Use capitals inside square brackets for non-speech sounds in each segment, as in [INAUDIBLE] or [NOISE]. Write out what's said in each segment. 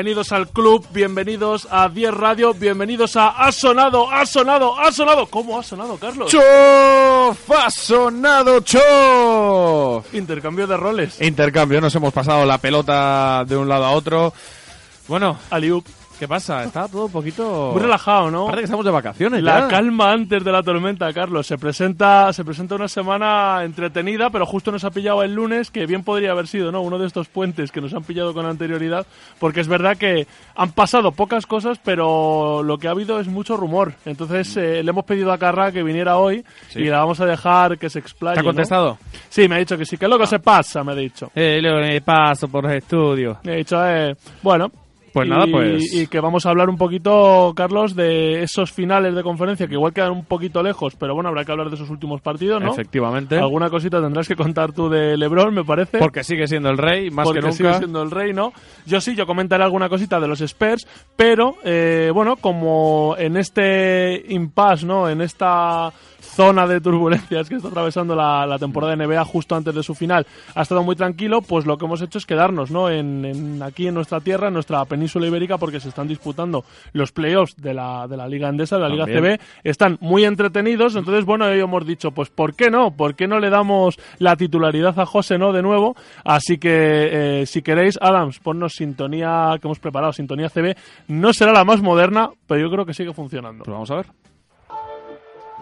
Bienvenidos al club, bienvenidos a 10 Radio, bienvenidos a Ha sonado, ha sonado, ha sonado. ¿Cómo ha sonado, Carlos? ¡Chof! ¡Ha sonado chof! Intercambio de roles. Intercambio, nos hemos pasado la pelota de un lado a otro. Bueno, Aliup. ¿Qué pasa? Está todo un poquito... Muy relajado, ¿no? Parece que estamos de vacaciones La ya. calma antes de la tormenta, Carlos. Se presenta, se presenta una semana entretenida, pero justo nos ha pillado el lunes, que bien podría haber sido, ¿no? Uno de estos puentes que nos han pillado con anterioridad, porque es verdad que han pasado pocas cosas, pero lo que ha habido es mucho rumor. Entonces eh, le hemos pedido a Carra que viniera hoy Sí. y la vamos a dejar que se explaye. ¿Te ha ¿no? contestado? Sí, me ha dicho que sí, que lo que se pasa, me ha dicho. Eh, luego me paso por los estudios. Me ha dicho, eh, bueno. Pues y- nada, pues- Y que vamos a hablar un poquito, Carlos, de esos finales de conferencia que igual quedan un poquito lejos, pero bueno, habrá que hablar de esos últimos partidos, ¿no? Efectivamente. Alguna cosita tendrás que contar tú de LeBron, me parece. Porque sigue siendo el rey, más porque que sigue nunca. siendo el rey, ¿no? Yo sí, yo comentaré alguna cosita de los Spurs, pero eh, bueno, como en este impasse, ¿no? En esta zona de turbulencias que está atravesando la, la temporada de NBA justo antes de su final ha estado muy tranquilo, pues lo que hemos hecho es quedarnos, ¿no? En, en- aquí en nuestra tierra, en nuestra península ibérica, porque se están disputando los playoffs de la, de la Liga Andesa, de la Liga También. CB, están muy entretenidos, entonces bueno, hoy hemos dicho, pues ¿por qué no? ¿Por qué no le damos la titularidad a José, no? De nuevo, así que eh, si queréis, Adams, ponnos sintonía que hemos preparado, sintonía CB, no será la más moderna, pero yo creo que sigue funcionando. Pues vamos a ver.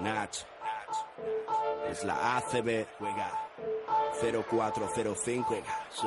Nach. Es la ACB. Juega. 0405. Sí.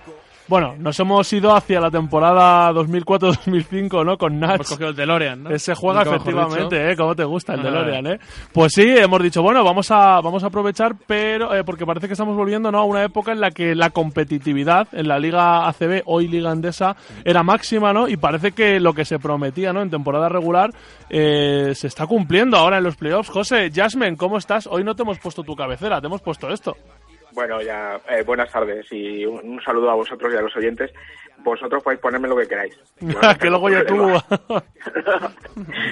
Bueno, nos hemos ido hacia la temporada 2004-2005, ¿no? Con Nats. Hemos cogido el DeLorean, ¿no? Ese juega Nunca mejor efectivamente. ¿eh? Cómo te gusta el. DeLorean, ¿eh? Pues sí, hemos dicho, bueno, vamos a, vamos a aprovechar, pero eh, porque parece que estamos volviendo ¿no? a una época en la que la competitividad en la Liga ACB, hoy Liga Andesa, era máxima, ¿no? Y parece que lo que se prometía, ¿no? En temporada regular eh, se está cumpliendo ahora en los playoffs. José, Jasmine, ¿cómo estás? Hoy no te hemos puesto tu cabecera, te hemos puesto esto. Bueno, ya, eh, buenas tardes y un, un saludo a vosotros y a los oyentes. Vosotros podéis ponerme lo que queráis. [LAUGHS] No que luego ya tú... [LAUGHS]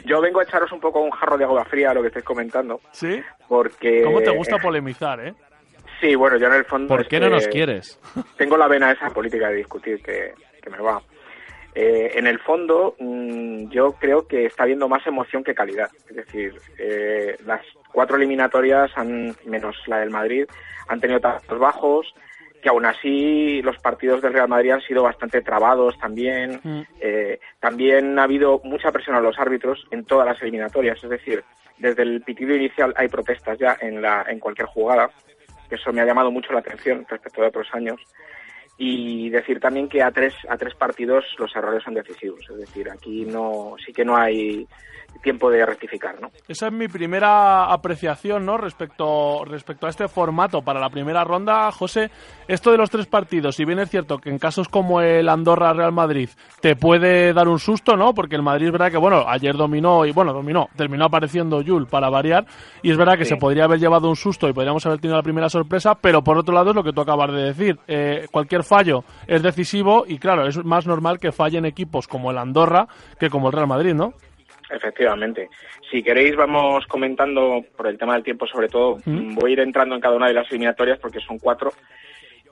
Yo vengo a echaros un poco un jarro de agua fría a lo que estáis comentando, ¿Sí? porque... ¿Cómo te gusta polemizar, eh? Sí, bueno, yo en el fondo... ¿Por qué no que nos quieres? Tengo la vena esa política de discutir que, que me va. Eh, en el fondo, mm, yo creo que está habiendo más emoción que calidad. Es decir, eh, las cuatro eliminatorias, han, menos la del Madrid, han tenido tantos bajos que aún así los partidos del Real Madrid han sido bastante trabados también. Mm. Eh, también ha habido mucha presión a los árbitros en todas las eliminatorias. Es decir, desde el pitido inicial hay protestas ya en, la, en cualquier jugada. que Eso me ha llamado mucho la atención respecto de otros años y decir también que a tres a tres partidos los errores son decisivos. Es decir aquí no sí que no hay tiempo de rectificar no Esa es mi primera apreciación, ¿no? Respecto, respecto a este formato para la primera ronda, José. Esto de los tres partidos, si bien es cierto que en casos como el Andorra-Real Madrid te puede dar un susto, ¿no? Porque el Madrid es verdad que, bueno, ayer dominó y, bueno, dominó, terminó apareciendo Yul para variar. Y es verdad que Sí. se podría haber llevado un susto y podríamos haber tenido la primera sorpresa, pero por otro lado es lo que tú acabas de decir. Eh, cualquier fallo es decisivo y, claro, es más normal que fallen equipos como el Andorra que como el Real Madrid, ¿no? Efectivamente. Si queréis, vamos comentando por el tema del tiempo, sobre todo. Voy a ir entrando en cada una de las eliminatorias porque son cuatro.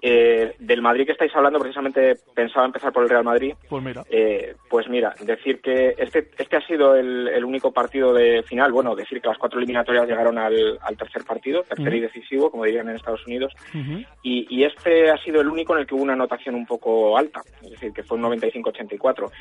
Eh, del Madrid que estáis hablando, precisamente pensaba empezar por el Real Madrid. Pues mira. Eh, pues mira, decir que este, este ha sido el, el único partido de final. Bueno, decir que las cuatro eliminatorias llegaron al, al tercer partido, tercer y decisivo, como dirían en Estados Unidos. Y, y este ha sido el único en el que hubo una anotación un poco alta, es decir, que fue un 95-84.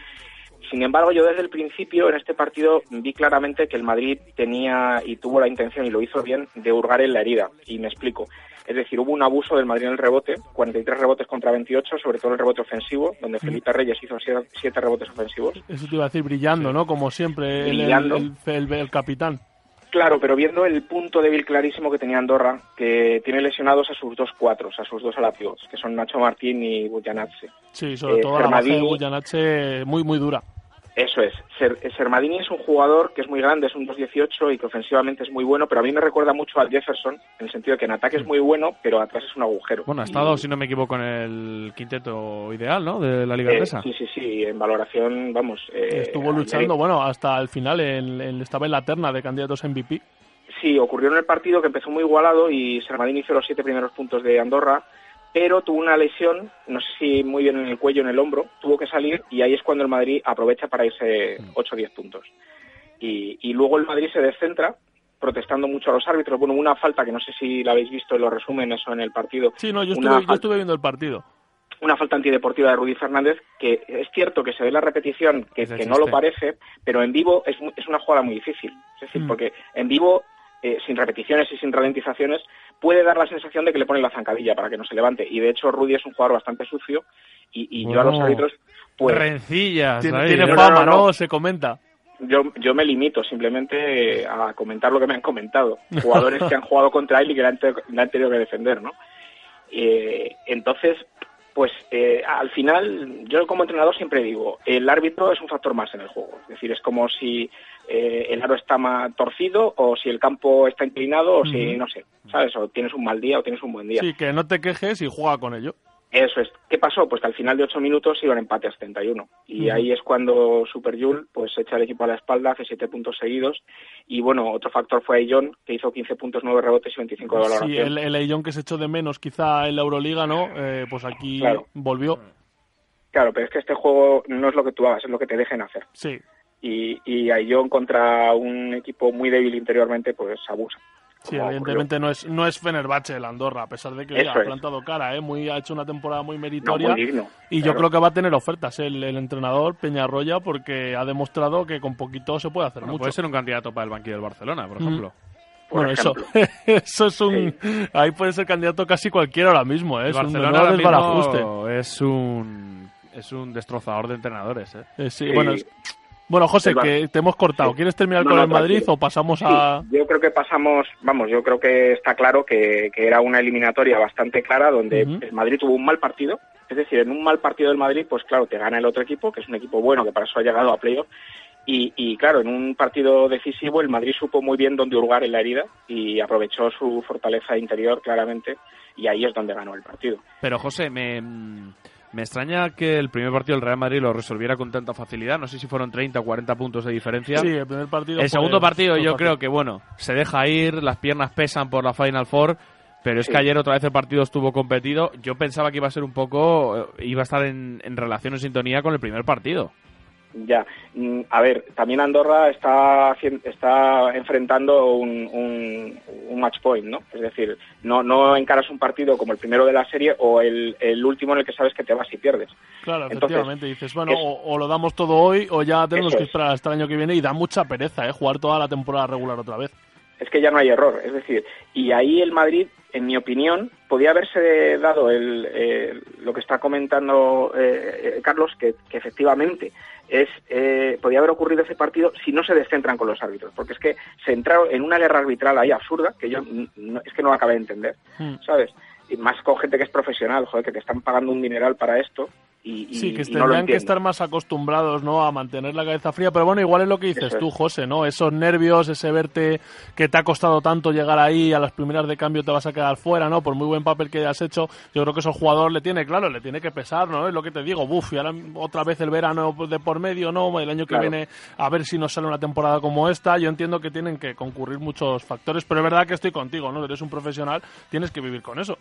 Sin embargo, yo desde el principio en este partido vi claramente que el Madrid tenía y tuvo la intención, y lo hizo bien, de hurgar en la herida. Y me explico. Es decir, hubo un abuso del Madrid en el rebote, 43 rebotes contra 28, sobre todo el rebote ofensivo, donde Felipe Reyes hizo 7 rebotes ofensivos. Eso te iba a decir, brillando, ¿no? Como siempre, el- Brillando. El, el- el capitán. Claro, pero viendo el punto débil clarísimo que tenía Andorra, que tiene lesionados a sus dos cuatros, a sus dos alapios, que son Nacho Martín y Bujanatse. Sí, sobre Eh, todo la baja de Sermadini- Bullanache muy, muy dura. Eso es. Ser, Sermadini es un jugador que es muy grande, es un 2'18 y que ofensivamente es muy bueno, pero a mí me recuerda mucho al Jefferson, en el sentido de que en ataque es muy bueno, pero atrás es un agujero. Bueno, ha Y- estado, si no me equivoco, en el quinteto ideal, ¿no? De la Liga eh, Inglesa. sí, sí, sí, en valoración, vamos. eh, Estuvo luchando, bueno, hasta el final, en- en- estaba en la terna de candidatos a MVP. Sí, ocurrió en el partido que empezó muy igualado y Sermadini hizo los siete primeros puntos de Andorra, pero tuvo una lesión, no sé si muy bien en el cuello, en el hombro, tuvo que salir y ahí es cuando el Madrid aprovecha para irse 8 o 10 puntos. Y, y luego el Madrid se descentra protestando mucho a los árbitros. Bueno, una falta que no sé si la habéis visto en los resúmenes o en el partido. Sí, no, yo estuve, yo estuve viendo el partido. una falta antideportiva de Rudy Fernández, que es cierto que se ve la repetición, que, no lo parece, pero en vivo es, es una jugada muy difícil. Es decir, Mm. porque en vivo, eh, sin repeticiones y sin ralentizaciones, puede dar la sensación de que le ponen la zancadilla para que no se levante. Y de hecho, Rudy es un jugador bastante sucio y, y yo a los Bueno. árbitros, pues Rencillas. Tiene, ahí, tiene no, fama, no, ¿no? no. Se comenta. yo, yo me limito simplemente eh, a comentar lo que me han comentado. Jugadores [LAUGHS] que han jugado contra él y que le han, te- le han tenido que defender, ¿no? Eh, entonces, pues eh, al final, yo como entrenador siempre digo, el árbitro es un factor más en el juego. Es decir, es como si eh, el aro está ma- torcido o si el campo está inclinado o si, no sé, ¿sabes? O tienes un mal día o tienes un buen día. Sí, que no te quejes y juega con ello. Eso es. ¿Qué pasó? Pues que al final de ocho minutos iban empate a 71. Y Ujú. ahí es cuando Super Jul pues echa el equipo a la espalda, hace siete puntos seguidos. Y bueno, otro factor fue Aillon, que hizo 15 puntos, 9 rebotes y 25 de valoración. Sí, el, el Aillón que se echó de menos quizá en la Euroliga, ¿no? Eh, pues aquí Claro. volvió. Claro, pero es que este juego no es lo que tú hagas, es lo que te dejen hacer. Sí. Y, y Aillon contra un equipo muy débil interiormente, pues abusa. Sí, Como evidentemente no es, no es Fenerbahce el Andorra, a pesar de que oye, ha plantado cara, ¿eh? Muy, ha hecho una temporada muy. No, meritoria. muy digno. y yo creo que va a tener ofertas el, el entrenador Peñarroya porque ha demostrado que con poquito se puede hacer Bueno, mucho. puede ser un candidato para el banquillo del Barcelona, por Mm. ejemplo. Por bueno, eso, ejemplo. [LAUGHS] eso es un... Ahí puede ser candidato casi cualquiera ahora mismo, ¿eh? Es un Barcelona menor ahora desbarajuste. mismo es un es un destrozador de entrenadores, ¿eh? Eh, sí, Sí. bueno, es- bueno, José, que te hemos cortado. ¿Quieres terminar No, con no, el Madrid tranquilo. o pasamos Sí, a...? yo creo que pasamos, vamos, yo creo que está claro que, que era una eliminatoria bastante clara donde el Madrid tuvo un mal partido, es decir, en un mal partido del Madrid, pues claro, te gana el otro equipo, que es un equipo bueno, que para eso ha llegado a playoff, y, y claro, en un partido decisivo el Madrid supo muy bien dónde hurgar en la herida y aprovechó su fortaleza interior claramente, y ahí es donde ganó el partido. Pero José, me, me extraña que el primer partido del Real Madrid lo resolviera con tanta facilidad. No sé si fueron 30 o 40 puntos de diferencia. Sí, el primer partido el segundo partido yo fácil. creo que, bueno, se deja ir, las piernas pesan por la Final Four, Pero es Sí. que ayer otra vez el partido estuvo competido. Yo pensaba que iba a ser un poco. eh, iba a estar en, en relación, en sintonía con el primer partido. Ya, Mm, a ver, también Andorra está está enfrentando un, un, un match point, ¿no? Es decir, no, no encaras un partido como el primero de la serie o el, el último en el que sabes que te vas y pierdes. Claro, Entonces, efectivamente. Dices, bueno, es- o, o lo damos todo hoy o ya tenemos que es. esperar hasta el año que viene y da mucha pereza, ¿eh? Jugar toda la temporada regular otra vez. es que ya no hay error. Es decir, y ahí el Madrid, en mi opinión, podía haberse dado el, eh, lo que está comentando eh, eh, Carlos, que, que efectivamente es eh, podía haber ocurrido ese partido si no se descentran con los árbitros, porque es que se entraron en una guerra arbitral ahí absurda que yo no- es que no acabé de entender, Hmm. ¿sabes? Y más con gente que es profesional, joder, que te están pagando un dineral para esto y, Sí, que y no lo tendrían que estar más acostumbrados, ¿no? A mantener la cabeza fría. Pero bueno, igual es lo que dices Eso tú, José, ¿no? Esos nervios, ese verte que te ha costado tanto llegar ahí, a las primeras de cambio te vas a quedar fuera, ¿no? Por muy buen papel que hayas hecho, yo creo que eso al jugador le tiene, claro, le tiene que pesar, ¿no? Es lo que te digo, buf, y ahora otra vez el verano de por medio, ¿no? El año que Claro. viene a ver si nos sale una temporada como esta. Yo entiendo que tienen que concurrir muchos factores, pero es verdad que estoy contigo, ¿no? Eres un profesional, tienes que vivir con eso.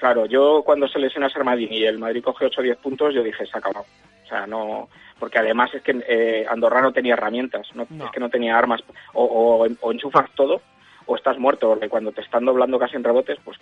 Claro, yo cuando se lesiona Sermadini y el Madrid coge 8 o 10 puntos, yo dije, se ha acabado. O sea, no. Porque además es que eh, Andorra no tenía herramientas, no, No. es que no tenía armas. O, o, o enchufas todo o estás muerto, porque cuando te están doblando casi en rebotes, pues.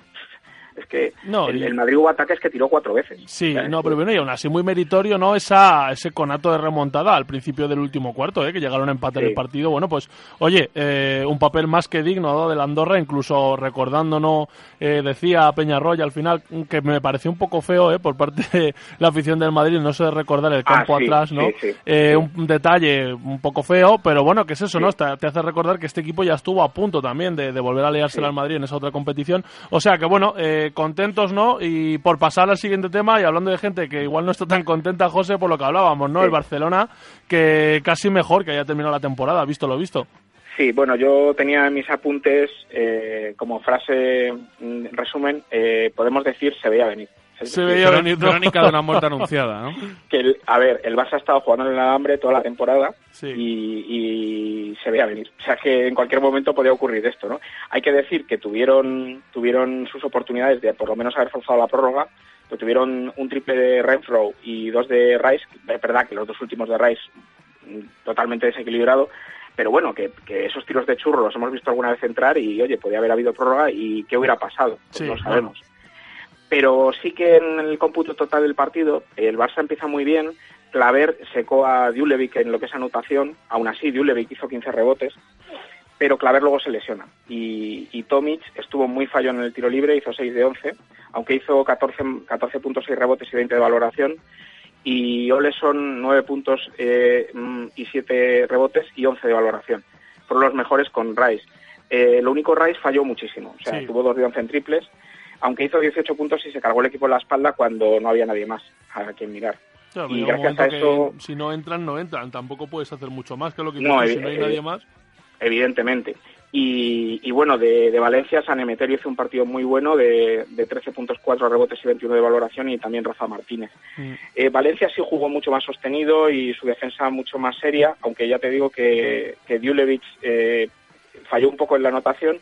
Es que No, el, y- el Madrid hubo ataques que tiró cuatro veces. Sí, no, pero bueno, y aún así muy meritorio, ¿no? Esa, ese conato de remontada al principio del último cuarto, ¿eh? Que llegaron a empatar Sí. el partido. Bueno, pues, oye, eh, un papel más que digno ¿no? del Andorra, incluso recordándonos, eh, decía Peñarroya al final, que me pareció un poco feo, ¿eh? Por parte de la afición del Madrid, no sé de recordar el Ah, campo sí, atrás, ¿no? sí, Eh. Un detalle un poco feo, pero bueno, que es eso. ¿no? Te, te hace recordar que este equipo ya estuvo a punto también de, de volver a Sí. al Madrid en esa otra competición. O sea que bueno, eh, contentos, ¿no? Y por pasar al siguiente tema y hablando de gente que igual no está tan contenta, José, por lo que hablábamos, ¿no? Sí. El Barcelona, que casi mejor que haya terminado la temporada, visto lo visto. Sí, bueno, yo tenía en mis apuntes eh, como frase, mm, en resumen, eh, podemos decir se veía venir. Se veía venir. Crónica de una muerte anunciada, ¿no? [LAUGHS] que el- a ver, el Barça ha estado jugando en el alambre toda la temporada Sí. y, y se veía venir. O sea que en cualquier momento podía ocurrir esto, ¿no? Hay que decir que tuvieron tuvieron sus oportunidades de por lo menos haber forzado la prórroga, pues tuvieron un triple de Renfro y dos de Rice, es verdad que los dos últimos de Rice mm, totalmente desequilibrado, pero bueno, que, que esos tiros de churro los hemos visto alguna vez entrar y oye, podía haber habido prórroga y qué hubiera pasado, Pues Sí, no sabemos. Pero sí que en el cómputo total del partido, el Barça empieza muy bien. Claver secó a Djulevic en lo que es anotación. Aún así, Djulevic hizo 15 rebotes. Pero Claver luego se lesiona. Y, y Tomic estuvo muy fallo en el tiro libre, hizo 6 de 11. Aunque hizo 14, 14 puntos, 6 rebotes y 20 de valoración. Y Oleson 9 puntos eh, mm, y 7 rebotes y 11 de valoración. Fueron los mejores con Rice. Eh, lo único, Rice falló muchísimo. O sea, Sí. tuvo 2 de 11 en triples aunque hizo 18 puntos y se cargó el equipo en la espalda cuando no había nadie más a quien mirar. Claro, Y gracias a eso- si no entran, no entran. Tampoco puedes hacer mucho más que lo que No, si hay nadie más. Evidentemente. Y, y bueno, de, de Valencia, San Emeterio hizo un partido muy bueno de, de 13 puntos, 4 rebotes y 21 de valoración y también Rafa Martínez. Mm. Eh, Valencia sí jugó mucho más sostenido y su defensa mucho más seria, aunque ya te digo que, que eh, falló un poco en la anotación,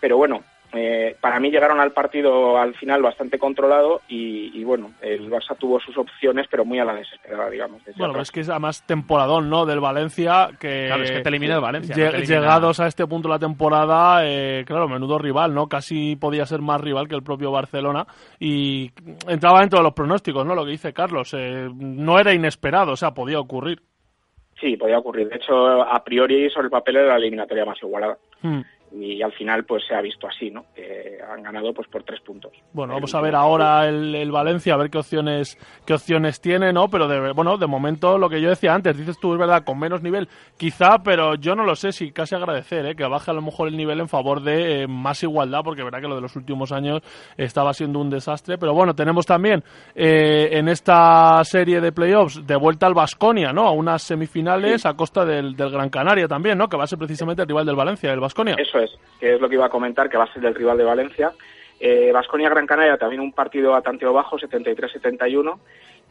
pero bueno, eh, para mí llegaron al partido al final bastante controlado y, y bueno, el Barça tuvo sus opciones, pero muy a la desesperada, digamos. desde Bueno, atrás. es que es además temporadón, ¿no? Del Valencia, que... Claro, es que te elimina el Valencia. No elimina- Llegados a este punto de la temporada, eh, claro, menudo rival, ¿no? Casi podía ser más rival que el propio Barcelona y entraba dentro de los pronósticos, ¿no? Lo que dice Carlos, eh, no era inesperado, o sea, podía ocurrir. Sí, podía ocurrir. De hecho, a priori sobre el papel era la eliminatoria más igualada. Hmm. Y al final pues se ha visto así, ¿no? Que han ganado pues por tres puntos. Bueno, vamos a ver ahora el, el Valencia, a ver qué opciones qué opciones tiene, ¿no? Pero de, bueno, de momento lo que yo decía antes, dices tú, es verdad, con menos nivel, quizá, pero yo no lo sé si casi agradecer, ¿eh? Que baje a lo mejor el nivel en favor de eh, más igualdad, porque verdad que lo de los últimos años estaba siendo un desastre. Pero bueno, tenemos también eh, en esta serie de playoffs de vuelta al Basconia, ¿no? A unas semifinales a costa del, del Gran Canaria también, ¿no? Que va a ser precisamente el rival del Valencia, el Basconia. Eso es, que es lo que iba a comentar, que va a ser del rival de Valencia. Eh, Vasconia-Gran Canaria también un partido a tanteo bajo, 73-71,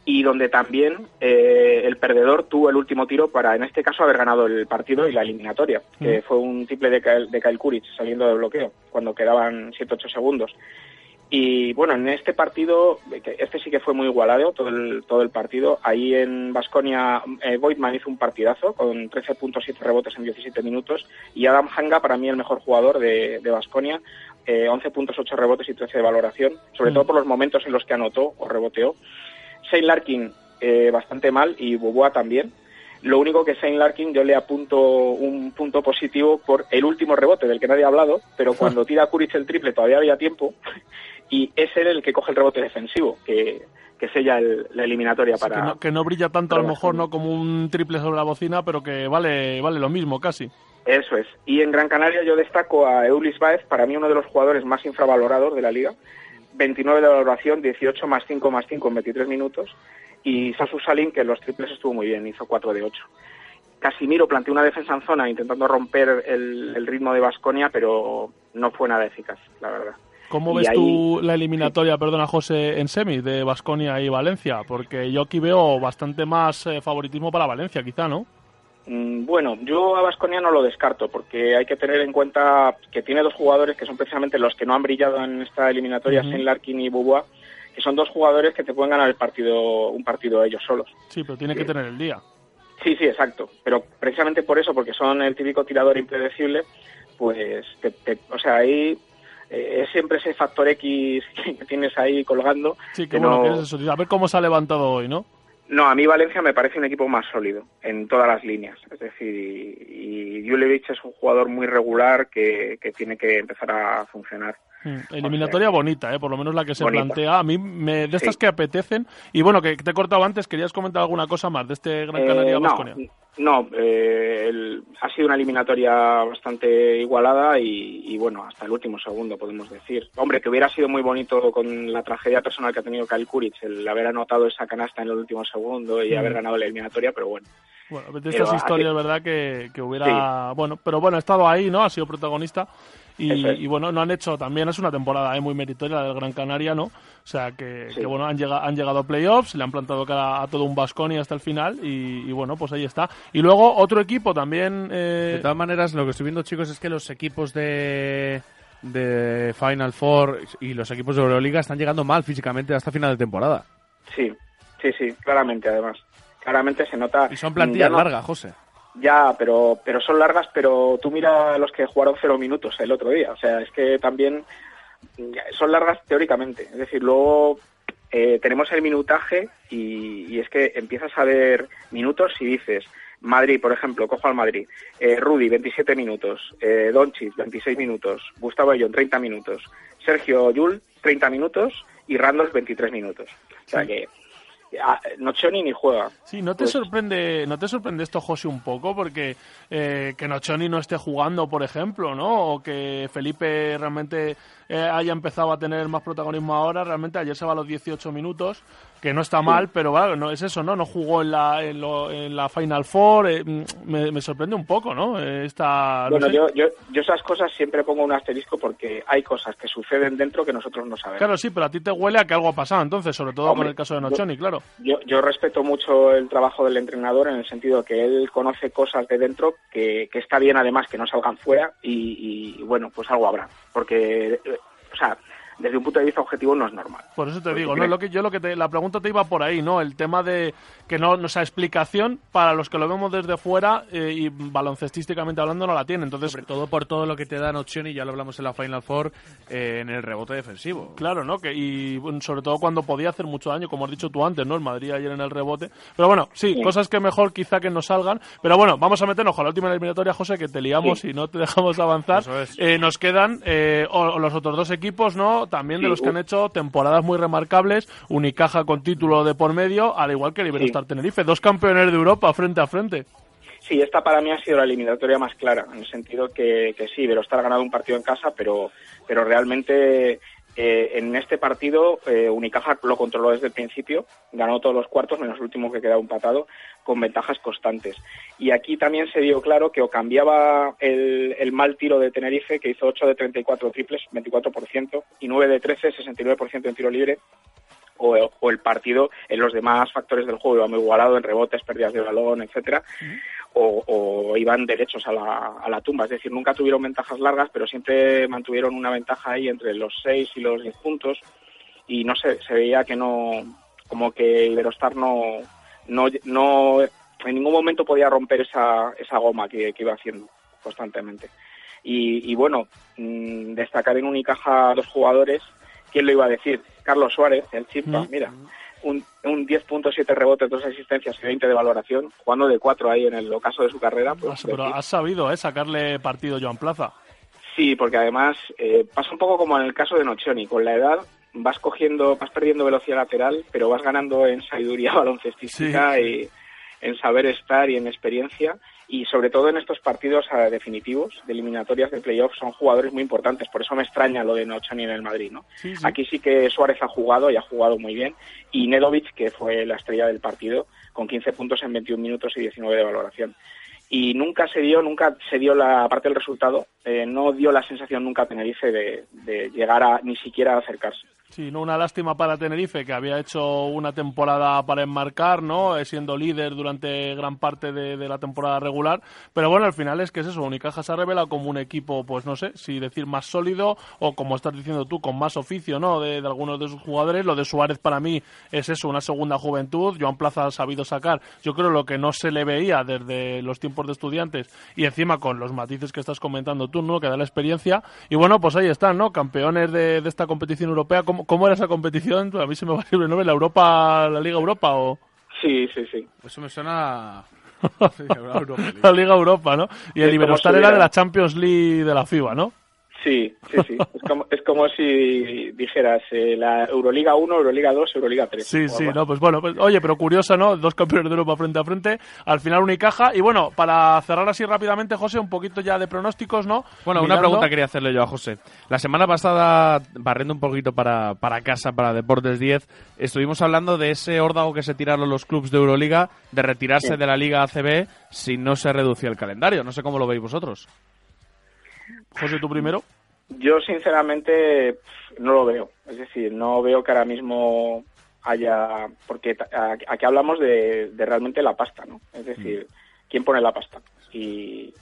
y donde también eh, el perdedor tuvo el último tiro para, en este caso, haber ganado el partido y la eliminatoria, que fue un triple de Kyle, de Kyle Kuric saliendo de bloqueo, cuando quedaban 7-8 segundos. Y bueno, en este partido, este sí que fue muy igualado, todo el, todo el partido. Ahí en Basconia, eh, Voigtman hizo un partidazo con 13.7 rebotes en 17 minutos. Y Adam Hanga, para mí el mejor jugador de Basconia, eh, 11.8 rebotes y 13 de valoración, sobre Mm. todo por los momentos en los que anotó o reboteó. Shane Larkin, eh, bastante mal, y Boboa también. Lo único que Shane Larkin yo le apunto un punto positivo por el último rebote del que nadie ha hablado, pero cuando [LAUGHS] tira Kuric el triple todavía había tiempo y es él el que coge el rebote defensivo, que, que sella el- la eliminatoria Sí, que, para... no, que no brilla tanto a lo mejor no como un triple sobre la bocina, pero que vale, vale lo mismo casi. Eso es. Y en Gran Canaria yo destaco a Eulis Baez, para mí uno de los jugadores más infravalorados de la liga. 29 de valoración, 18 más 5 más 5 en 23 minutos. Y Sasu Salin, que en los triples estuvo muy bien, hizo 4 de 8. Casimiro planteó una defensa en zona intentando romper el, el ritmo de Basconia, pero no fue nada eficaz, la verdad. ¿Cómo Y ves ahí- tú la eliminatoria, perdona José, en semi de Basconia y Valencia? Porque yo aquí veo bastante más eh, favoritismo para Valencia, quizá, ¿no? Mm, Bueno, yo a Basconia no lo descarto porque hay que tener en cuenta que tiene dos jugadores que son precisamente los que no han brillado en esta eliminatoria. Shane Larkin y Bubua, que son dos jugadores que te pueden ganar el partido, un partido ellos solos. Sí, pero tiene que tener el día. Sí, sí, exacto. Pero precisamente por eso, porque son el típico tirador impredecible, pues, te- te- o sea, ahí eh, es siempre ese factor X que [LAUGHS] tienes ahí colgando. Sí, que que bueno, no- que es eso. A ver cómo se ha levantado hoy, ¿no? No, a mí Valencia me parece un equipo más sólido en todas las líneas. Es decir, y, y Julevich es un jugador muy regular que, que tiene que empezar a funcionar. Mm, Eliminatoria bonita, ¿eh? por lo menos la que se Bonita. plantea. A mí, me, de estas Sí. que apetecen. Y bueno, que te he cortado antes, ¿querías comentar alguna cosa más de este Gran Canaria Eh, no, eh, el- ha sido una eliminatoria bastante igualada y, y, bueno, hasta el último segundo podemos decir. Hombre, que hubiera sido muy bonito con la tragedia personal que ha tenido Kyle Kuric, el haber anotado esa canasta en el último segundo y Mm. haber ganado la eliminatoria, pero bueno. Bueno, de estas historias, ¿verdad? Que, que hubiera. Bueno, pero bueno, ha estado ahí, ¿no? Ha sido protagonista. Y, Eso es. y bueno, no han hecho. También es una temporada eh, muy meritoria la del Gran Canaria, ¿no? O sea, que, Sí. que, bueno, han llegado, han llegado a playoffs, le han plantado cara a todo un Basconia hasta el final. Y, y bueno, pues ahí está. Y luego otro equipo también. eh, De todas maneras, lo que estoy viendo, chicos, es que los equipos de, de Final Four y los equipos de Euroliga están llegando mal físicamente hasta final de temporada. Sí, sí, sí, claramente además. Claramente se nota. Y son plantillas no- largas, José. Ya, pero, pero son largas, pero tú mira los que jugaron cero minutos el otro día. O sea, es que también son largas teóricamente. Es decir, luego eh, tenemos el minutaje y, y es que empiezas a ver minutos y dices, Madrid, por ejemplo, cojo al Madrid, eh, Rudy, 27 minutos, eh, Doncic, 26 minutos, Gustavo Ayón, 30 minutos, Sergio Yul, 30 minutos y Randolph, 23 minutos. O sea que Nocioni ni juega. Sí, ¿no te Pues- sorprende, no te sorprende esto, José, un poco? Porque eh, que Nochoni no esté jugando, por ejemplo, ¿no? O que Felipe realmente eh, haya empezado a tener más protagonismo ahora. Realmente ayer se va a los 18 minutos, que no está mal, pero claro, no es eso, ¿no? No jugó en la, en, lo- en la Final Four. eh, me, me sorprende un poco, ¿no? Esta, no Bueno, sé. yo, yo, yo esas cosas siempre pongo un asterisco porque hay cosas que suceden dentro que nosotros no sabemos. Claro, sí, pero a ti te huele a que algo ha pasado, entonces, sobre todo con Hombre, el caso de yo- Nochoni, claro. Yo, yo respeto mucho el trabajo del entrenador en el sentido que él conoce cosas de dentro que, que está bien además que no salgan fuera y, y, bueno, pues algo habrá. Porque, o sea, desde un punto de vista objetivo no es normal. Por eso te Porque digo, ¿no? Lo que, yo lo que te, la pregunta te iba por ahí, ¿no? El tema de que no, no sea explicación para los que lo vemos desde fuera eh, y baloncestísticamente hablando no la tiene. Entonces, Sobre todo por todo lo que te dan opción y ya lo hablamos en la Final Four eh, en el rebote defensivo. claro, ¿no? Que, y sobre todo cuando podía hacer mucho daño, como has dicho tú antes, ¿no? El Madrid ayer en el rebote. Pero bueno, sí, Sí. cosas que mejor quizá que no salgan. Pero bueno, vamos a meternos con la última eliminatoria, José, que te liamos Sí. y no te dejamos avanzar. Eso es. Eh, nos quedan eh, o- o los otros dos equipos, ¿no? También de Sí, los que han hecho temporadas muy remarcables, Unicaja con título de por medio, al igual que el Iberostar Tenerife, dos campeones de Europa frente a frente. Sí, esta para mí ha sido la eliminatoria más clara, en el sentido que, que sí, Verostar ha ganado un partido en casa, pero, pero realmente eh, en este partido eh, Unicaja lo controló desde el principio, ganó todos los cuartos, menos el último que quedaba empatado, con ventajas constantes. Y aquí también se dio claro que o cambiaba el, el mal tiro de Tenerife, que hizo 8 de 34 triples, 24%, y 9 de 13, 69% en tiro libre, o, el partido en los demás factores del juego iba muy igualado en rebotes, pérdidas de balón, etcétera, o, iban derechos a la, a la tumba. Es decir, nunca tuvieron ventajas largas, pero siempre mantuvieron una ventaja ahí entre los 6 y los 10 puntos y no se veía que no, como que Iberostar no, no, en ningún momento podía romper esa, esa goma que, iba haciendo constantemente. Y, y bueno, mm, destacar en Unicaja a dos jugadores, ¿quién lo iba a decir? Carlos Suárez, el Chispa, mira, un, un 10.7 rebotes, dos asistencias y 20 de valoración, jugando de cuatro ahí en el ocaso de su carrera. pues, Pero decir- has sabido, ¿eh? Sacarle partido Joan Plaza. Sí, porque además eh, pasa un poco como en el caso de Nocioni. Con la edad vas cogiendo, vas perdiendo velocidad lateral, pero vas ganando en sabiduría [LAUGHS] baloncestística y en saber estar y en experiencia. Y sobre todo en estos partidos eh, definitivos de eliminatorias de playoffs son jugadores muy importantes. Por eso me extraña lo de Nocioni en el Madrid, ¿no? Sí, sí. Aquí sí que Suárez ha jugado y ha jugado muy bien. Y Nedovic, que fue la estrella del partido, con 15 puntos en 21 minutos y 19 de valoración y nunca se dio, nunca se dio la parte del resultado, eh, no dio la sensación nunca a Tenerife de, de llegar a ni siquiera a acercarse. Sí, no una lástima para Tenerife, que había hecho una temporada para enmarcar, ¿no? Eh, Siendo líder durante gran parte de, de la temporada regular. Pero bueno, al final es que es eso, Unicaja se revela como un equipo, pues no sé, si decir más sólido o como estás diciendo tú, con más oficio, ¿no? De, de algunos de sus jugadores. Lo de Suárez para mí es eso, una segunda juventud. Joan Plaza ha sabido sacar, yo creo, lo que no se le veía desde los tiempos de estudiantes y encima con los matices que estás comentando tú, ¿no? Que da la experiencia. Y bueno, pues ahí están, ¿no? Campeones de, de esta competición europea. ¿Cómo, cómo era esa competición? A mí se me va siempre, ¿no? ¿La Europa, la Liga Europa o...? Sí, sí, sí. Eso me suena... [LAUGHS] La Liga Europa, ¿no? Y el Iberostar era de la Champions League de la FIBA, ¿no? Sí, sí, sí. [LAUGHS] es, como, es como si dijeras eh, la Euroliga 1, Euroliga 2, Euroliga 3. Sí, sí, no, pues bueno, pues, oye, pero curioso, ¿no? Dos campeones de Europa frente a frente, al final Unicaja. Y bueno, para cerrar así rápidamente, José, un poquito ya de pronósticos, ¿no? Bueno, una pregunta quería hacerle yo a José. La semana pasada, barriendo un poquito para, para casa, para Deportes 10, estuvimos hablando de ese órdago que se tiraron los clubes de Euroliga de retirarse Sí. de la Liga ACB si no se reducía el calendario. No sé cómo lo veis vosotros. José, tú primero. Yo sinceramente no lo veo. Es decir, no veo que ahora mismo haya... Porque aquí hablamos de, de realmente la pasta, ¿no? Es decir, ¿quién pone la pasta? Y,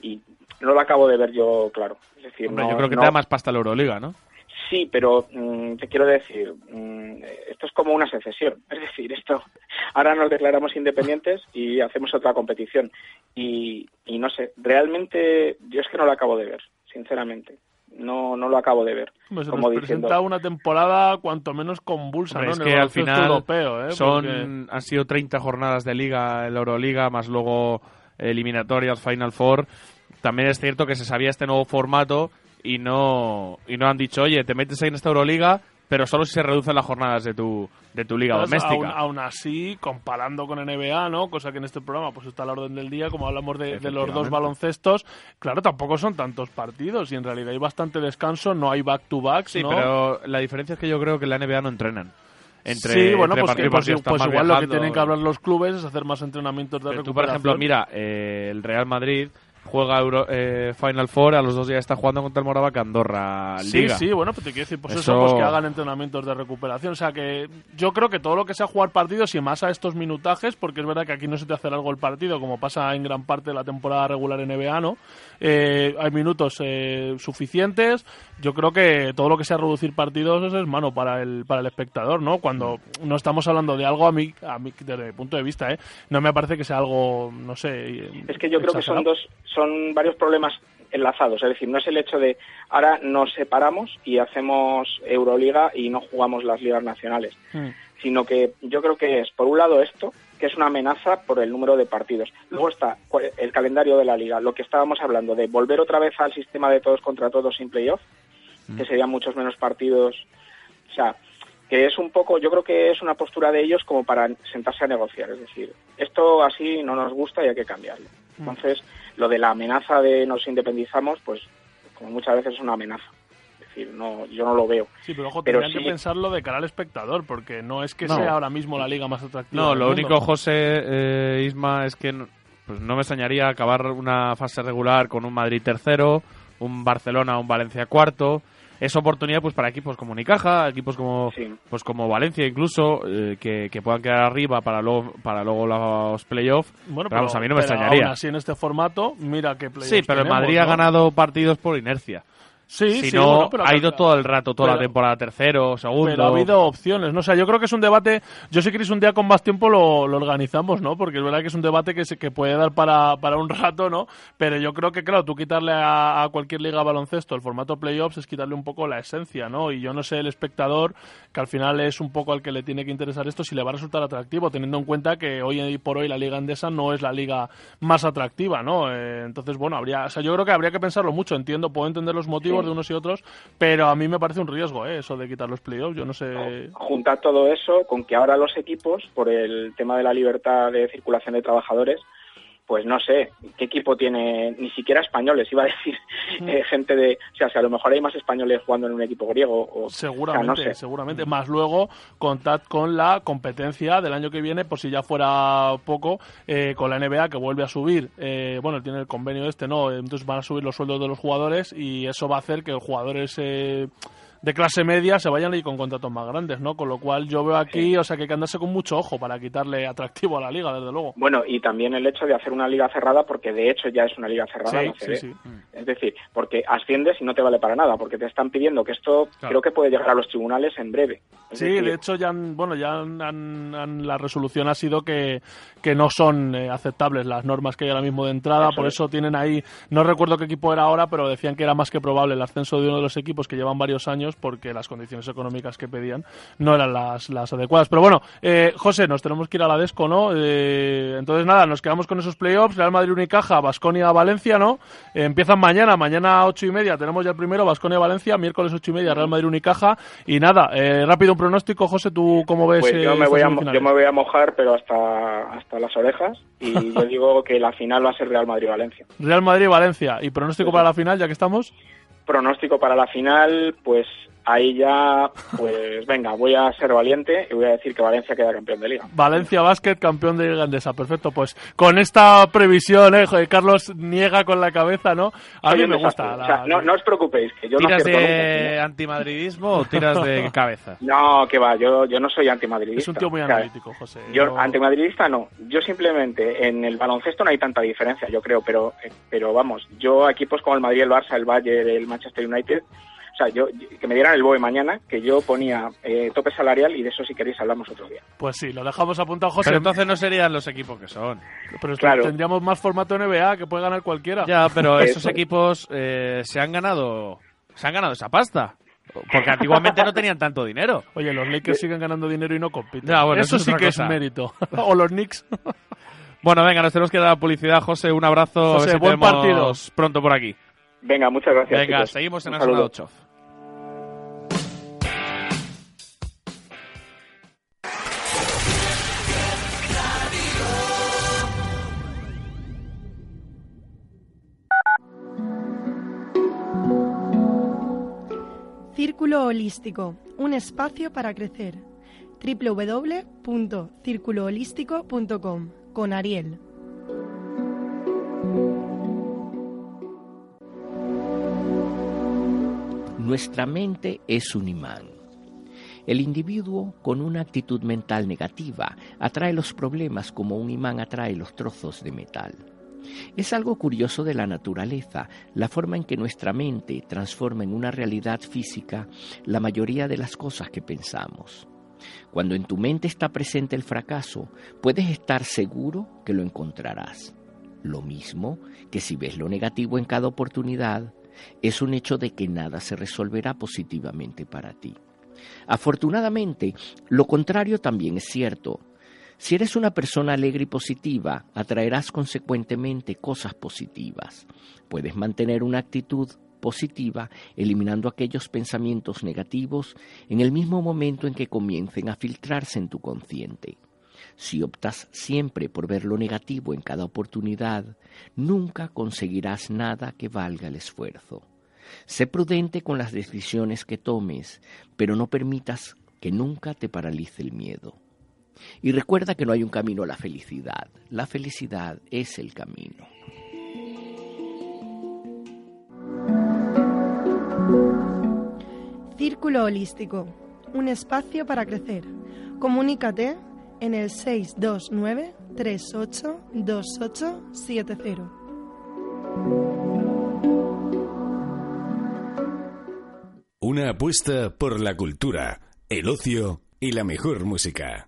y no lo acabo de ver yo claro. Es decir, Hombre, no- yo creo que no- te da más pasta la Euroliga, ¿no? Sí, pero mm, te quiero decir, mm, esto es como una secesión. [LAUGHS] Es decir, esto ahora nos declaramos independientes y hacemos otra competición. Y, y no sé, realmente yo es que no lo acabo de ver, sinceramente. No, no lo acabo de ver. Pues se como nos diciendo, presenta una temporada cuanto menos convulsa, Hombre, ¿no? es En que el al final europeo, ¿eh? son, Porque- han sido 30 jornadas de liga en la Euroliga, más luego eliminatorias, Final Four. También es cierto que se sabía este nuevo formato y no, y no han dicho, oye, te metes ahí en esta Euroliga, pero solo si se reducen las jornadas de tu, de tu liga Entonces, doméstica. Aún, aún así, comparando con NBA, ¿no? Cosa que en este programa pues está a la orden del día, como hablamos de, de los dos baloncestos, claro, tampoco son tantos partidos y en realidad hay bastante descanso, no hay back-to-backs, Sí, ¿no? pero la diferencia es que yo creo que en la NBA no entrenan. Entre, sí, bueno, entre pues, y pues- pues igual lo que tienen que hablar los clubes es hacer más entrenamientos de Pero tú, por recuperación. ejemplo, mira, eh, el Real Madrid juega Euro- eh, Final Four, a los dos días está jugando contra el Moravac Andorra Sí, Liga. sí, bueno, pues te quiero decir, pues eso, Eso- pues que hagan entrenamientos de recuperación. O sea que yo creo que todo lo que sea jugar partidos y más a estos minutajes, porque es verdad que aquí no se te hace largo el partido, como pasa en gran parte de la temporada regular en NBA, ¿no? Eh, hay minutos eh, suficientes. Yo creo que todo lo que sea reducir partidos eso es mano para el, para el espectador, ¿no? Cuando no estamos hablando de algo, a mí, a mí, desde mi punto de vista, ¿eh? No me parece que sea algo, no sé. Es que yo creo que son dos, son varios problemas enlazados. Es decir, no es el hecho de ahora nos separamos y hacemos Euroliga y no jugamos las ligas nacionales, Mm. sino que yo creo que es, por un lado, esto, que es una amenaza por el número de partidos. Luego está el calendario de la liga, lo que estábamos hablando de volver otra vez al sistema de todos contra todos sin playoff, que serían muchos menos partidos. O sea, que es un poco, yo creo que es una postura de ellos como para sentarse a negociar. Es decir, esto así no nos gusta y hay que cambiarlo. Entonces, lo de la amenaza de nos independizamos, pues como muchas veces es una amenaza. Es decir, no, yo no lo veo. Sí, pero ojo, Pero tendrían sí- que pensarlo de cara al espectador, porque no es que No. sea ahora mismo la liga más atractiva. No, del lo mundo. único, José eh, Isma, es que no- pues no me extrañaría acabar una fase regular con un Madrid tercero, un Barcelona, un Valencia cuarto. Es oportunidad pues para equipos como Unicaja, equipos como Sí. pues como Valencia incluso, eh, que, que puedan quedar arriba para luego, para luego los playoffs. Bueno, Pero vamos, a mí no me pero extrañaría. aún así en este formato, mira qué playoffs Sí, pero el tenemos, Madrid ha ¿no? ganado partidos por inercia. Sí, si sí, no, bueno, pero ha ido que- todo el rato, toda la temporada tercero, segundo. Pero ha habido opciones, ¿no? O sea, yo creo que es un debate. Yo si queréis un día con más tiempo lo, lo organizamos, ¿no? Porque es verdad que es un debate que, se, que puede dar para, para un [LAUGHS] rato, ¿no? Pero yo creo que, claro, tú quitarle a, a cualquier liga de baloncesto el formato playoffs es quitarle un poco la esencia, ¿no? Y yo no sé el espectador, que al final es un poco al que le tiene que interesar esto, si le va a resultar atractivo, teniendo en cuenta que hoy por hoy la liga andesa no es la liga más atractiva, ¿no? Eh, entonces, bueno, habría. O sea, yo creo que habría que pensarlo mucho. Entiendo, puedo entender los motivos Sí. de unos y otros, pero a mí me parece un riesgo, ¿eh? Eso de quitar los playoffs. Yo no sé. juntar todo eso con que ahora los equipos, por el tema de la libertad de circulación de trabajadores, pues no sé, ¿qué equipo tiene? Ni siquiera españoles, iba a decir Mm. eh, gente de... O sea, si a lo mejor hay más españoles jugando en un equipo griego o... Seguramente, o sea, no sé. seguramente. Más luego contad con la competencia del año que viene, por si ya fuera poco, eh, con la NBA que vuelve a subir. Eh, bueno, tiene el convenio este, ¿no? Entonces van a subir los sueldos de los jugadores y eso va a hacer que los jugadores eh, de clase media se vayan ahí con contratos más grandes, ¿no? Con lo cual yo veo aquí, o sea, que hay que andarse con mucho ojo para quitarle atractivo a la liga, desde luego. Bueno, y también el hecho de hacer una liga cerrada, porque de hecho ya es una liga cerrada. Sí, la sí, CB. sí. Es decir, porque asciendes y no te vale para nada, porque te están pidiendo que esto Claro. creo que puede llegar a los tribunales en breve. Es Sí, decir, de hecho ya han, bueno, ya han- han- han- la resolución ha sido que, que no son eh, aceptables las normas que hay ahora mismo de entrada, Eso por es. eso tienen ahí, no recuerdo qué equipo era ahora, pero decían que era más que probable el ascenso de uno de los equipos que llevan varios años porque las condiciones económicas que pedían no eran las, las adecuadas. Pero bueno, eh, José, nos tenemos que ir a la Desco, ¿no? Eh, entonces nada, nos quedamos con esos playoffs, Real Madrid Unicaja, Basconia Valencia, ¿no? Eh, empiezan mañana, mañana ocho y media tenemos ya el primero, Basconia Valencia, miércoles ocho y media Real Madrid Unicaja y nada, eh, rápido un pronóstico, José, ¿tú cómo ves? Pues eh, yo me, estas voy a, yo me voy a mojar, pero hasta, hasta las orejas. Y [LAUGHS] yo digo que la final va a ser Real Madrid-Valencia. Real Madrid-Valencia. ¿Y pronóstico para la final, ya que estamos? Pronóstico para la final, pues ahí ya, pues [LAUGHS] venga, voy a ser valiente y voy a decir que Valencia queda campeón de liga. Valencia Basket, campeón de Liga Andesa. Perfecto, pues con esta previsión, eh, joder, Carlos niega con la cabeza, ¿no? A mí me desastre. gusta. la- O sea, no, no os preocupéis, que yo no ¿Tiras acierto de nunca. antimadridismo o tiras de [LAUGHS] cabeza? No, que va, yo, yo no soy antimadridista. Es un tío muy analítico, José. Yo, Yo- antimadridista no. Yo simplemente, en el baloncesto no hay tanta diferencia, yo creo, pero, eh, pero vamos, yo a equipos como el Madrid, el Barça, el Bayern, el Manchester United, o sea, yo, que me dieran el BOE mañana, que yo ponía eh, tope salarial y de eso si queréis hablamos otro día. Pues sí, lo dejamos apuntado, José. Pero entonces no serían los equipos que son. Pero claro. tendríamos más formato NBA que puede ganar cualquiera. Ya, pero [LAUGHS] Eso. esos equipos eh, se han ganado se han ganado esa pasta. Porque antiguamente no tenían tanto dinero. Oye, los Lakers siguen ganando dinero y no compiten. Ya, bueno, eso eso es sí que cosa. es mérito. [LAUGHS] o los Knicks. [LAUGHS] Bueno, venga, nos tenemos que dar publicidad, José. Un abrazo. a ver José, si buen partido. Pronto por aquí. Venga, muchas gracias. Venga, chicos. seguimos en Un la zona saludo. 8. Círculo Holístico, un espacio para crecer. www.circuloholístico.com con Ariel. Nuestra mente es un imán. El individuo con una actitud mental negativa atrae los problemas como un imán atrae los trozos de metal. Es algo curioso de la naturaleza, la forma en que nuestra mente transforma en una realidad física la mayoría de las cosas que pensamos. Cuando en tu mente está presente el fracaso, puedes estar seguro que lo encontrarás. Lo mismo que si ves lo negativo en cada oportunidad, es un hecho de que nada se resolverá positivamente para ti. Afortunadamente, lo contrario también es cierto. Si eres una persona alegre y positiva, atraerás consecuentemente cosas positivas. Puedes mantener una actitud positiva eliminando aquellos pensamientos negativos en el mismo momento en que comiencen a filtrarse en tu consciente. Si optas siempre por ver lo negativo en cada oportunidad, nunca conseguirás nada que valga el esfuerzo. Sé prudente con las decisiones que tomes, pero no permitas que nunca te paralice el miedo. Y recuerda que no hay un camino a la felicidad, la felicidad es el camino. Círculo Holístico, un espacio para crecer. Comunícate en el 629 382870. Una apuesta por la cultura, el ocio y la mejor música.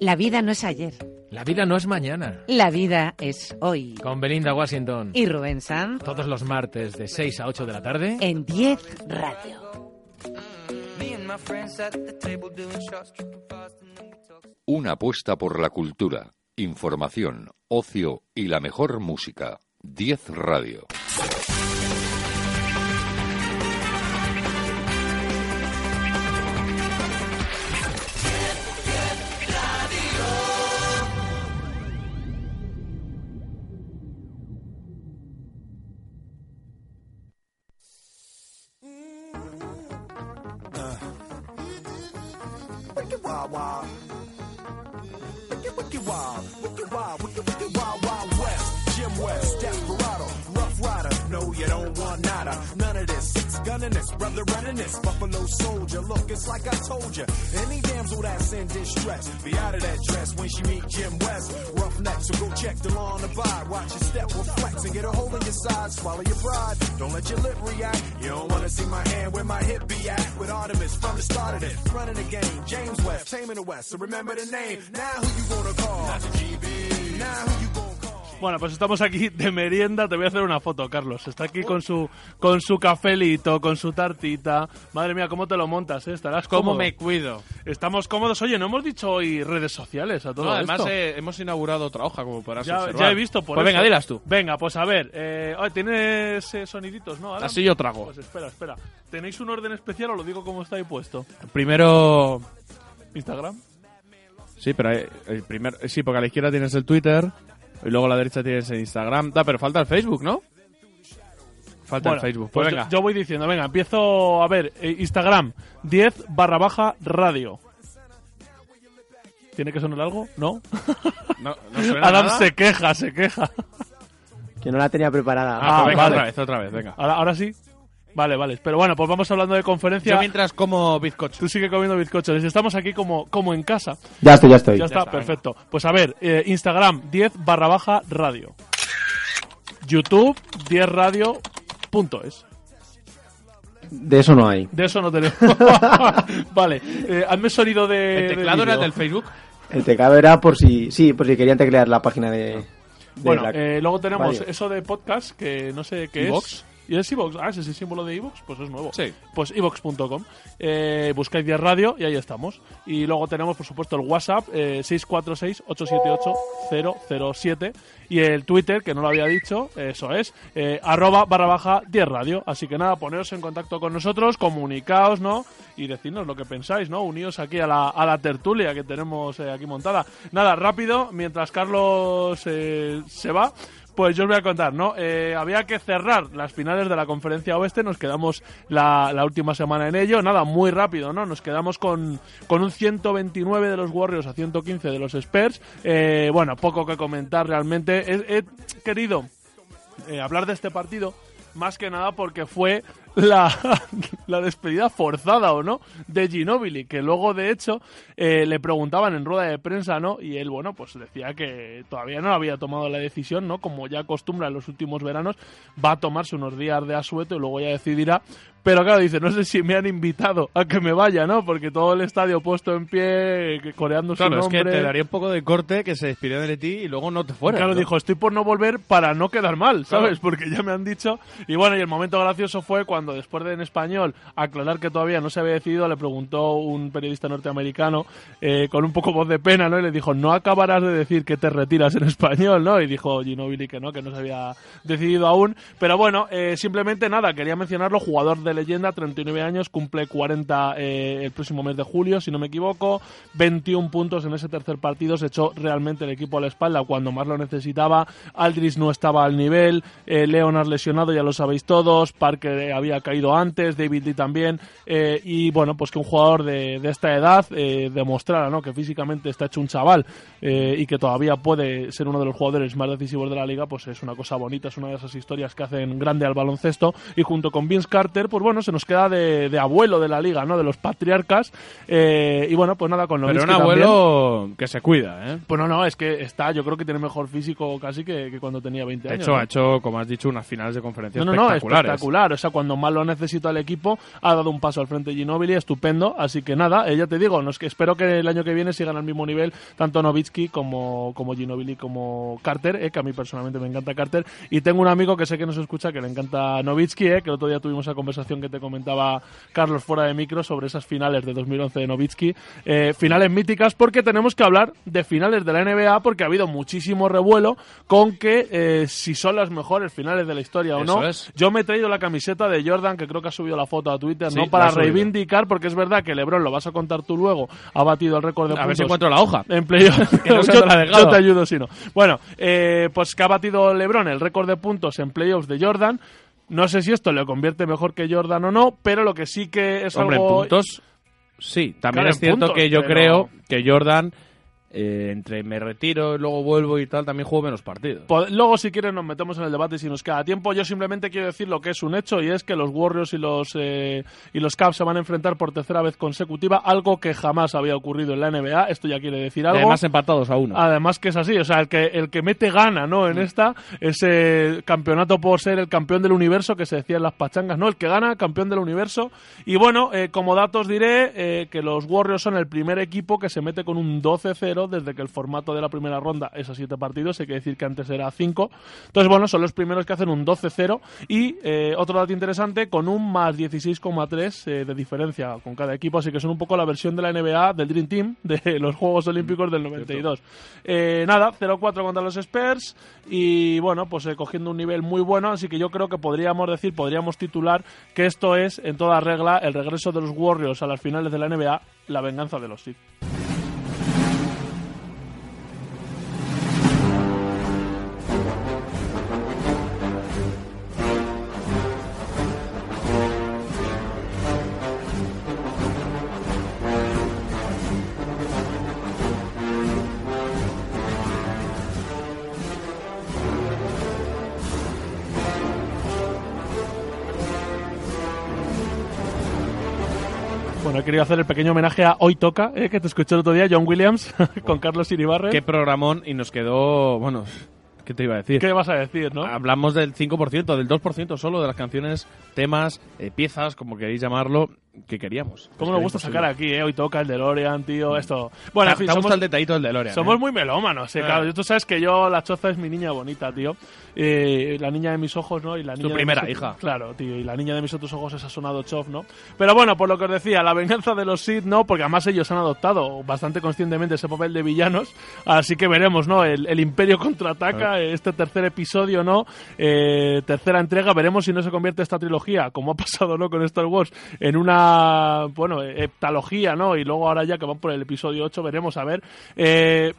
La vida no es ayer. La vida no es mañana. La vida es hoy. Con Belinda Washington. Y Rubén Sanz. Todos los martes de 6 a 8 de la tarde. En 10 Radio. Una apuesta por la cultura, información, ocio y la mejor música. 10 Radio. Bueno, pues estamos aquí de merienda. Te voy a hacer una foto, Carlos. Está aquí con su con su cafelito, con su tartita. Madre mía, cómo te lo montas, ¿eh? Estarás ¿Cómo cómodo. me cuido? Estamos cómodos. Oye, no hemos dicho hoy redes sociales a todo No, además esto. eh, hemos inaugurado otra hoja, como podrás ya, observar. ya he visto por Pues venga, eso. dilas tú. Venga, pues a ver. Eh, ¿Tienes eh, soniditos, no? Adam? Así yo trago. Pues espera, espera. ¿Tenéis un orden especial o lo digo como está ahí puesto? Primero... ¿Instagram? Sí, pero el primer, sí, porque a la izquierda tienes el Twitter y luego a la derecha tienes el Instagram. Da, pero falta el Facebook, ¿no? Falta Bueno, el Facebook. Pues, pues venga. yo, yo voy diciendo, venga, empiezo a ver, eh, Instagram, 10 barra baja radio. ¿Tiene que sonar algo? ¿No? [LAUGHS] No, no suena Adam nada. se queja, se queja. Que no la tenía preparada. Ah, pues venga, vale. otra vez, otra vez, venga. Ahora, ahora sí. Vale, vale. Pero bueno, pues vamos hablando de conferencia. Yo mientras como bizcocho. Tú sigue comiendo bizcochos. Estamos aquí como, como en casa. Ya estoy, ya estoy. Ya está, perfecto. Pues a ver, eh, Instagram 10 barra baja radio. YouTube 10 radio punto es. De eso no hay. De eso no tenemos. [LAUGHS] [LAUGHS] vale, eh, hazme sonido de. ¿El de teclado era del Facebook? El teclado era por si, sí, por si querían teclear la página de. de Bueno, la- eh, luego tenemos radio. eso de podcast, que no sé qué ¿Ivox? es. ¿Y es iVox? Ah, ese es el símbolo de iVox, pues es nuevo. Sí. Pues iVox.com. Eh, buscáis 10 radio y ahí estamos. Y luego tenemos, por supuesto, el WhatsApp, eh, 646-878-007. Y el Twitter, que no lo había dicho, eso es, eh, arroba barra baja 10 radio. Así que nada, poneros en contacto con nosotros, comunicaos, ¿no? Y decidnos lo que pensáis, ¿no? Uníos aquí a la, a la tertulia que tenemos eh, aquí montada. Nada, rápido, mientras Carlos eh, se va. Pues yo os voy a contar, ¿no? Eh, había que cerrar las finales de la conferencia oeste, nos quedamos la, la última semana en ello, nada, muy rápido, ¿no? Nos quedamos con, con un 129 de los Warriors a 115 de los Spurs. Eh, bueno, poco que comentar realmente. He, querido eh, hablar de este partido más que nada porque fue la, [LAUGHS] la despedida forzada o no de Ginobili, que luego de hecho eh, le preguntaban en rueda de prensa, ¿no? Y él, bueno, pues decía que todavía no había tomado la decisión, ¿no? Como ya acostumbra en los últimos veranos, va a tomarse unos días de asueto y luego ya decidirá. Pero claro, dice, no sé si me han invitado a que me vaya, ¿no? Porque todo el estadio puesto en pie, coreando Claro, su es nombre. que te daría un poco de corte que se despidiera de ti y luego no te fuera. Claro, ¿no? dijo, estoy por no volver para no quedar mal, ¿sabes? Claro. [LAUGHS] Porque ya me han dicho. Y bueno, y el momento gracioso fue cuando después de en español aclarar que todavía no se había decidido, le preguntó un periodista norteamericano eh, con un poco voz de pena, ¿no? Y le dijo, no acabarás de decir que te retiras en español, ¿no? Y dijo Ginobili que no, que no se había decidido aún. Pero bueno, eh, simplemente nada, quería mencionarlo, jugador de leyenda, 39 años, cumple 40 eh, el próximo mes de julio, si no me equivoco, 21 puntos en ese tercer partido, se echó realmente el equipo a la espalda cuando más lo necesitaba, Aldris no estaba al nivel, Leonard lesionado, ya lo sabéis todos, Parker eh, había caído antes, David Lee también, eh, y bueno, pues que un jugador de, de esta edad eh, demostrara ¿no? que físicamente está hecho un chaval eh, y que todavía puede ser uno de los jugadores más decisivos de la liga, pues es una cosa bonita, es una de esas historias que hacen grande al baloncesto, y junto con Vince Carter, pues bueno, se nos queda de, de abuelo de la liga, ¿no? De los patriarcas, y bueno, pues nada, con Pero Nowitzki un también. abuelo que se cuida, ¿eh? Pues no, no, es que está, yo creo que tiene mejor físico casi que, que cuando tenía 20 De años. hecho, ¿no? ha hecho, como has dicho, unas finales de conferencia No, no, no, espectaculares. espectacular. O sea, cuando más lo necesita el equipo, ha dado un paso al frente Ginobili, estupendo. Así que nada, eh, ya te digo, no es que espero que el año que viene sigan al mismo nivel tanto Novitsky como, como Ginobili como Carter, eh, que a mí personalmente me encanta Carter. Y tengo un amigo que sé que nos escucha que le encanta Novitsky, eh, que el otro día tuvimos esa conversación que te comentaba Carlos fuera de micro sobre esas finales de 2011 de Novitsky. Eh, finales míticas porque tenemos que hablar de finales de la NBA porque ha habido muchísimo revuelo con que eh, si son las mejores finales de la historia o no. es. Yo me he traído la camiseta de Jordan, que creo que ha subido la foto a Twitter, Sí, no para reivindicar, porque es verdad que LeBron, lo vas a contar tú luego, ha batido el récord de A ver puntos. si encuentro la hoja. En playoff. [LAUGHS] Que no [LAUGHS] yo, la te ayudo si no. Bueno, eh, pues que ha batido LeBron el récord de puntos en playoffs de Jordan. No sé si esto le convierte mejor que Jordan o no, pero lo que sí que es Hombre, en algo... puntos, sí. También Claro, es cierto puntos, que yo pero- creo que Jordan, eh, entre me retiro y luego vuelvo y tal, también juego menos partidos. Po- Luego, si quieres, nos metemos en el debate si nos queda tiempo. Yo simplemente quiero decir lo que es un hecho y es que los Warriors y los eh, y los Cavs se van a enfrentar por tercera vez consecutiva, algo que jamás había ocurrido en la NBA. Esto ya quiere decir Y algo. además empatados a uno. Además que es así, o sea, el que, el que mete gana, ¿no? En esta, ese campeonato por ser el campeón del universo que se decía en las pachangas, ¿no? El que gana, campeón del universo. Y bueno, eh, como datos diré eh, que los Warriors son el primer equipo que se mete con un 12-0 desde que el formato de la primera ronda es a 7 partidos, hay que decir que antes era 5. Entonces, bueno, son los primeros que hacen un 12-0 y eh, otro dato interesante, con un más 16,3 eh, de diferencia con cada equipo, así que son un poco la versión de la NBA del Dream Team [LAUGHS] de los Juegos Olímpicos del 92. Eh, nada, 0-4 contra los Spurs y bueno, pues cogiendo un nivel muy bueno, así que yo creo que podríamos decir, podríamos titular que esto es, en toda regla, el regreso de los Warriors a las finales de la NBA, la venganza de los Sith. Bueno, he querido hacer el pequeño homenaje a Hoy Toca, eh, que te escuché el otro día, John Williams, [LAUGHS] con Carlos Iribarren. Qué programón y nos quedó, bueno, ¿qué te iba a decir? ¿Qué vas a decir, no? Hablamos del 5%, del 2% solo de las canciones, temas, eh, piezas, como queréis llamarlo, que queríamos. ¿Cómo nos gusta sacar aquí, eh? Hoy toca el DeLorean, tío, esto... Bueno, en fin, somos, el detallito del DeLorean, Somos ¿eh? muy melómanos, eh, Eh. claro. Tú sabes que yo, la choza es mi niña bonita, tío. Eh, la niña de mis ojos, ¿no? Y la Tu niña de primera mis- hija. Claro, tío. Y la niña de mis otros ojos es ha sonado chof, ¿no? Pero bueno, por lo que os decía, la venganza de los Sith, ¿no? Porque además ellos han adoptado bastante conscientemente ese papel de villanos. Así que veremos, ¿no? El, el Imperio contraataca, eh, este tercer episodio, ¿no? Eh, tercera entrega. Veremos si no se convierte esta trilogía, como ha pasado, ¿no? Con Star Wars, en una, bueno, heptalogía, ¿no? Y luego ahora ya que van por el episodio 8, veremos a ver. Eh,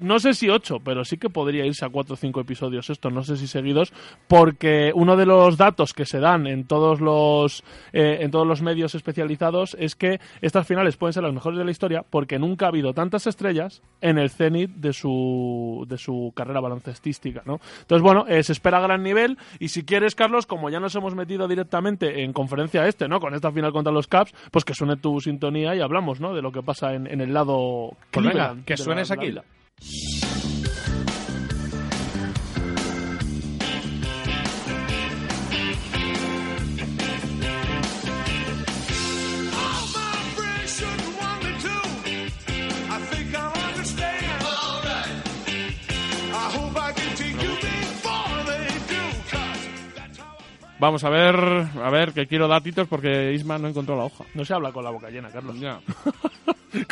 no sé si ocho, pero sí que podría irse a cuatro o cinco episodios esto, no sé si seguidos, porque uno de los datos que se dan en todos los eh, en todos los medios especializados es que estas finales pueden ser las mejores de la historia porque nunca ha habido tantas estrellas en el cenit de su de su carrera baloncestística, ¿no? Entonces bueno, eh, se espera gran nivel y si quieres Carlos, como ya nos hemos metido directamente en conferencia este, ¿no? Con esta final contra los Caps, pues que suene tu sintonía y hablamos, ¿no? De lo que pasa en, en el lado Pues venga, que de la- la aquí. Vamos a ver, a ver, que quiero datitos porque Isma no encontró la hoja. No se habla con la boca llena, Carlos. [LAUGHS]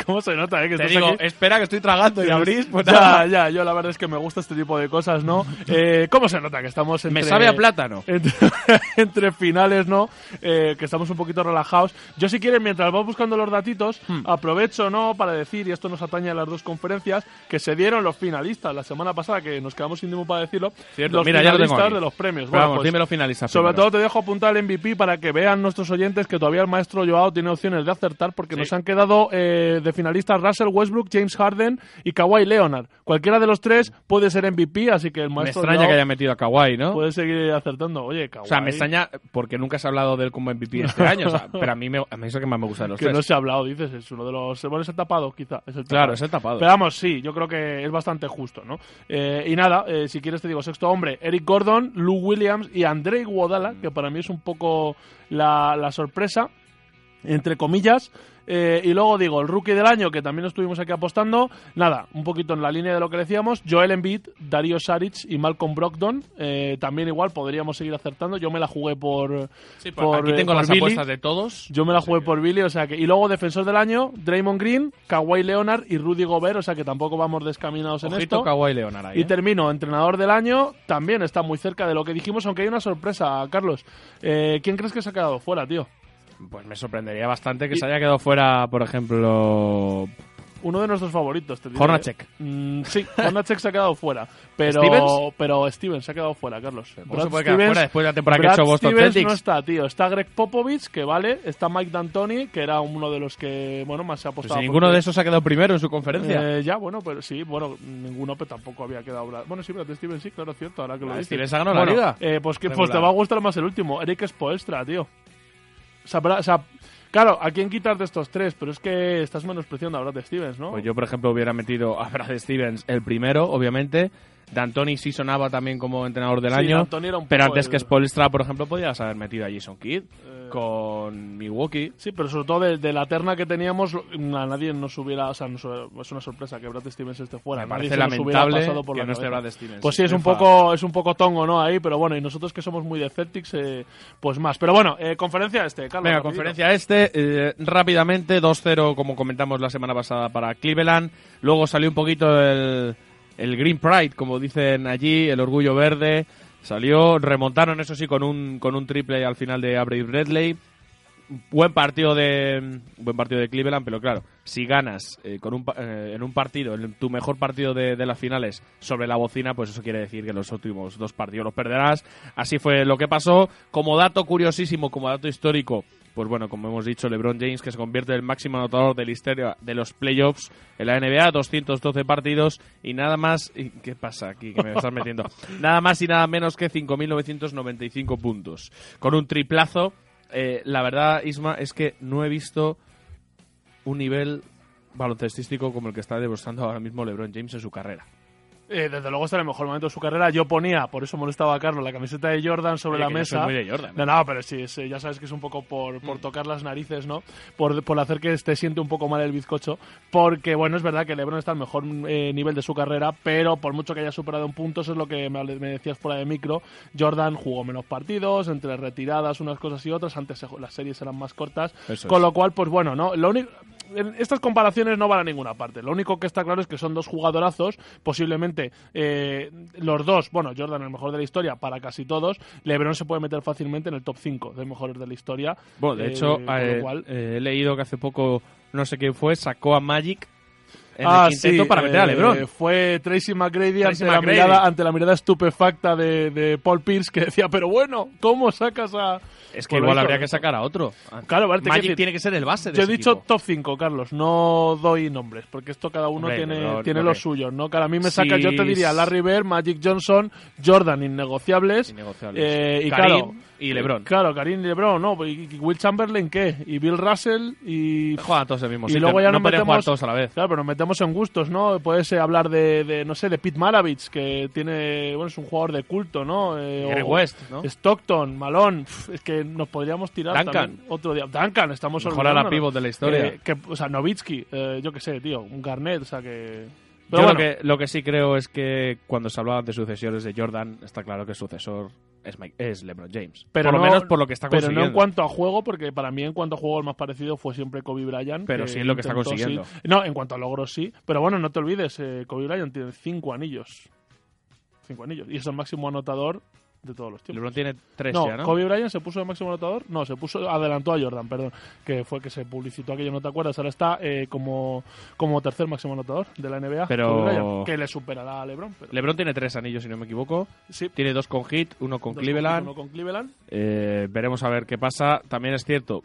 ¿Cómo se nota, eh? Que Te estás digo, aquí? espera que estoy tragando y abrís, pues ya, nada. ya, yo la verdad es que me gusta este tipo de cosas, ¿no? [LAUGHS] Eh, ¿Cómo se nota que estamos entre... Me sabe a plátano. [LAUGHS] Entre, entre finales, ¿no? Eh, que estamos un poquito relajados. Yo si quieren, mientras vamos buscando los datitos, Hmm. aprovecho, ¿no? Para decir, y esto nos atañe a las dos conferencias, que se dieron los finalistas la semana pasada, que nos quedamos sin tiempo para decirlo. Cierto, los mira, ya lo tengo finalistas de los premios. Pero Bueno, vamos, pues, dime los finalistas Sobre. Todo te dejo apuntar el MVP para que vean nuestros oyentes que todavía el maestro Joao tiene opciones de acertar porque nos han quedado eh, de finalistas Russell Westbrook, James Harden y Kawhi Leonard. Cualquiera de los tres puede ser MVP, así que el Me maestro extraña Joao que haya metido a Kawhi, ¿no? puede seguir acertando. Oye, Kawhi. O sea, me extraña porque nunca se ha hablado de él como MVP este año. o sea, [LAUGHS] pero a mí, me, a mí es que más me gusta de los que tres. no se ha hablado, dices, es uno de los... Bueno, es el tapado, quizá. Es el Claro, es el tapado. Pero vamos, sí, yo creo que es bastante justo, ¿no? Eh, y nada, eh, si quieres te digo, sexto hombre, Eric Gordon, Lou Williams y André Que para mí es un poco la sorpresa, entre comillas. Eh, y luego digo, el rookie del año, que también estuvimos aquí apostando, nada, un poquito en la línea de lo que decíamos, Joel Embiid, Darío Saric y Malcolm Brogdon, eh, también igual podríamos seguir acertando, yo me la jugué por... Sí, por- aquí eh, tengo por las Billy. apuestas de todos. Yo me la jugué por Billy, o sea que... Y luego defensor del año, Draymond Green, Kawhi Leonard y Rudy Gobert, o sea que tampoco vamos descaminados en esto. Kawhi Leonard ahí, Y ¿eh? termino, entrenador del año, también está muy cerca de lo que dijimos, aunque hay una sorpresa, Carlos. Eh, ¿Quién crees que se ha quedado fuera, tío? Pues me sorprendería bastante que se haya quedado fuera, por ejemplo... Uno de nuestros favoritos, te diré. Hornacek. Mm, sí, Hornacek se ha quedado fuera. Pero, ¿Stevens? pero Stevens se ha quedado fuera, Carlos. ¿Cómo se puede quedar fuera después de la temporada que ha Brad hecho Boston Stevens Celtics? no está, tío. Está Greg Popovich, que vale. Está Mike D'Antoni, que era uno de los que, bueno, más se ha Pues apostado. ninguno de esos ha quedado primero en su conferencia. Eh, ya, bueno, pero sí, bueno, ninguno, pero tampoco había quedado. Brad- Bueno, sí, Brad Stevens, sí, claro, cierto, ahora que lo Brad dices. Stevens ha ganado la Bueno, liga. eh, pues que pues te va a gustar más el último, Eric Spoelstra, tío. Sea, claro, ¿a quién quitas de estos tres? Pero es que estás menospreciando a Brad Stevens, ¿no? Pues yo, por ejemplo, hubiera metido a Brad Stevens el primero, obviamente. D'Antoni sí sonaba también como entrenador del Sí, año. Pero antes el- que Spolstra, por ejemplo, podías haber metido a Jason Kidd con Milwaukee. Sí, pero sobre todo de, de la terna que teníamos, a nadie nos hubiera. O sea, nos- es una sorpresa que Brad Stevens esté fuera. Me parece lamentable pasado por que la no esté. Brad Stevens. Pues sí, es un poco es un poco tongo, ¿no? Ahí, pero bueno, y nosotros que somos muy de Celtics, eh, pues más. Pero bueno, eh, conferencia este, Carlos. Venga, rapidito. conferencia este, eh, rápidamente, 2-0 como comentamos la semana pasada para Cleveland. Luego salió un poquito el, el Green Pride, como dicen allí, el orgullo verde. Salió, remontaron eso sí con un, con un triple al final de Avery Bradley. Buen partido de buen partido de Cleveland, pero claro, si ganas eh, con un, eh, en un partido, en tu mejor partido de, de las finales sobre la bocina, pues eso quiere decir que los últimos dos partidos los perderás. Así fue lo que pasó. Como dato curiosísimo, como dato histórico, pues bueno, como hemos dicho, LeBron James que se convierte en el máximo anotador de la historia de los playoffs en la NBA, 212 partidos y nada más. y ¿Qué pasa aquí que me estás metiendo? [LAUGHS] nada más y nada menos que 5.995 puntos. Con un triplazo. Eh, la verdad, Isma, es que no he visto un nivel baloncestístico como el que está demostrando ahora mismo LeBron James en su carrera. Eh, desde luego está en el mejor momento de su carrera. Yo ponía, por eso molestaba a Carlos, la camiseta de Jordan sobre Oye, la mesa. soy muy de Jordan, ¿eh? No, no, pero sí, es, ya sabes que es un poco por, por tocar las narices, ¿no? Por, por hacer que te siente un poco mal el bizcocho. Porque, bueno, es verdad que LeBron está al mejor eh, nivel de su carrera, pero por mucho que haya superado en puntos, es lo que me, me decías fuera de micro. Jordan jugó menos partidos, entre retiradas, unas cosas y otras. Antes las series eran más cortas. Eso con es. lo cual, pues bueno, ¿no? Lo único. Estas comparaciones no van a ninguna parte. Lo único que está claro es que son dos jugadorazos, posiblemente eh, los dos, bueno, Jordan el mejor de la historia para casi todos, LeBron se puede meter fácilmente en el top 5 de mejores de la historia. Bueno, de hecho, eh, cual- eh, he leído que hace poco, no sé quién fue, sacó a Magic en Ah, el sí, para meter a LeBron. Fue Tracy McGrady, Tracy ante, La mirada, ante la mirada estupefacta de, de Paul Pierce que decía, pero bueno, ¿cómo sacas a...? Es que lo igual hizo, habría que sacar a otro. Claro, vale, Magic decir, tiene que ser el base de Yo he dicho equipo. top 5, Carlos, no doy nombres, porque esto cada uno Hombre, tiene, LeBron, tiene ok. los suyos, ¿no? Cada a mí me saca, Sí, yo te diría Larry Bird, Magic Johnson, Jordan, innegociables. Innegociables. eh, y Karim claro, y LeBron. Claro, Karim y LeBron, ¿no? Y, y Will Chamberlain, ¿qué? Y Bill Russell y... Juegan todos el mismo y luego ya no nos jugar metemos todos a la vez. Claro, pero nos metemos en gustos, ¿no? Puedes eh, hablar de, de, no sé, de Pete Maravich, que tiene, bueno, es un jugador de culto, ¿no? Eh, o- West, ¿no? Stockton, Malone, es que nos podríamos tirar Duncan. también otro día. Duncan, estamos Mejor ala olvidándonos. pívot de la historia. Que, o sea, Novitsky, eh, yo qué sé, tío, un Garnett, o sea que... Yo lo, que, lo que sí creo es que cuando se hablaba de sucesores de Jordan, está claro que el sucesor es, Mike- es LeBron James. Pero por lo no- menos por lo que está Pero consiguiendo. no en cuanto a juego, porque para mí en cuanto a juego el más parecido fue siempre Kobe Bryant. Pero sí en lo que está consiguiendo. sí. No, en cuanto a logros sí. Pero bueno, no te olvides, eh, Kobe Bryant tiene cinco anillos. Cinco anillos. Y es el máximo anotador de todos los tiempos. LeBron tiene tres no, ya, ¿no? Kobe Bryant se puso de máximo anotador. No, se puso, adelantó a Jordan, perdón. Que fue que se publicitó aquello, no te acuerdas. Ahora está eh, como, como tercer máximo anotador de la NBA. Pero- Bryant, que le superará a LeBron. pero- LeBron tiene tres anillos, si no me equivoco. Sí. Tiene dos con Heat, uno con Dos Cleveland. uno con Cleveland. Eh, veremos a ver qué pasa. También es cierto,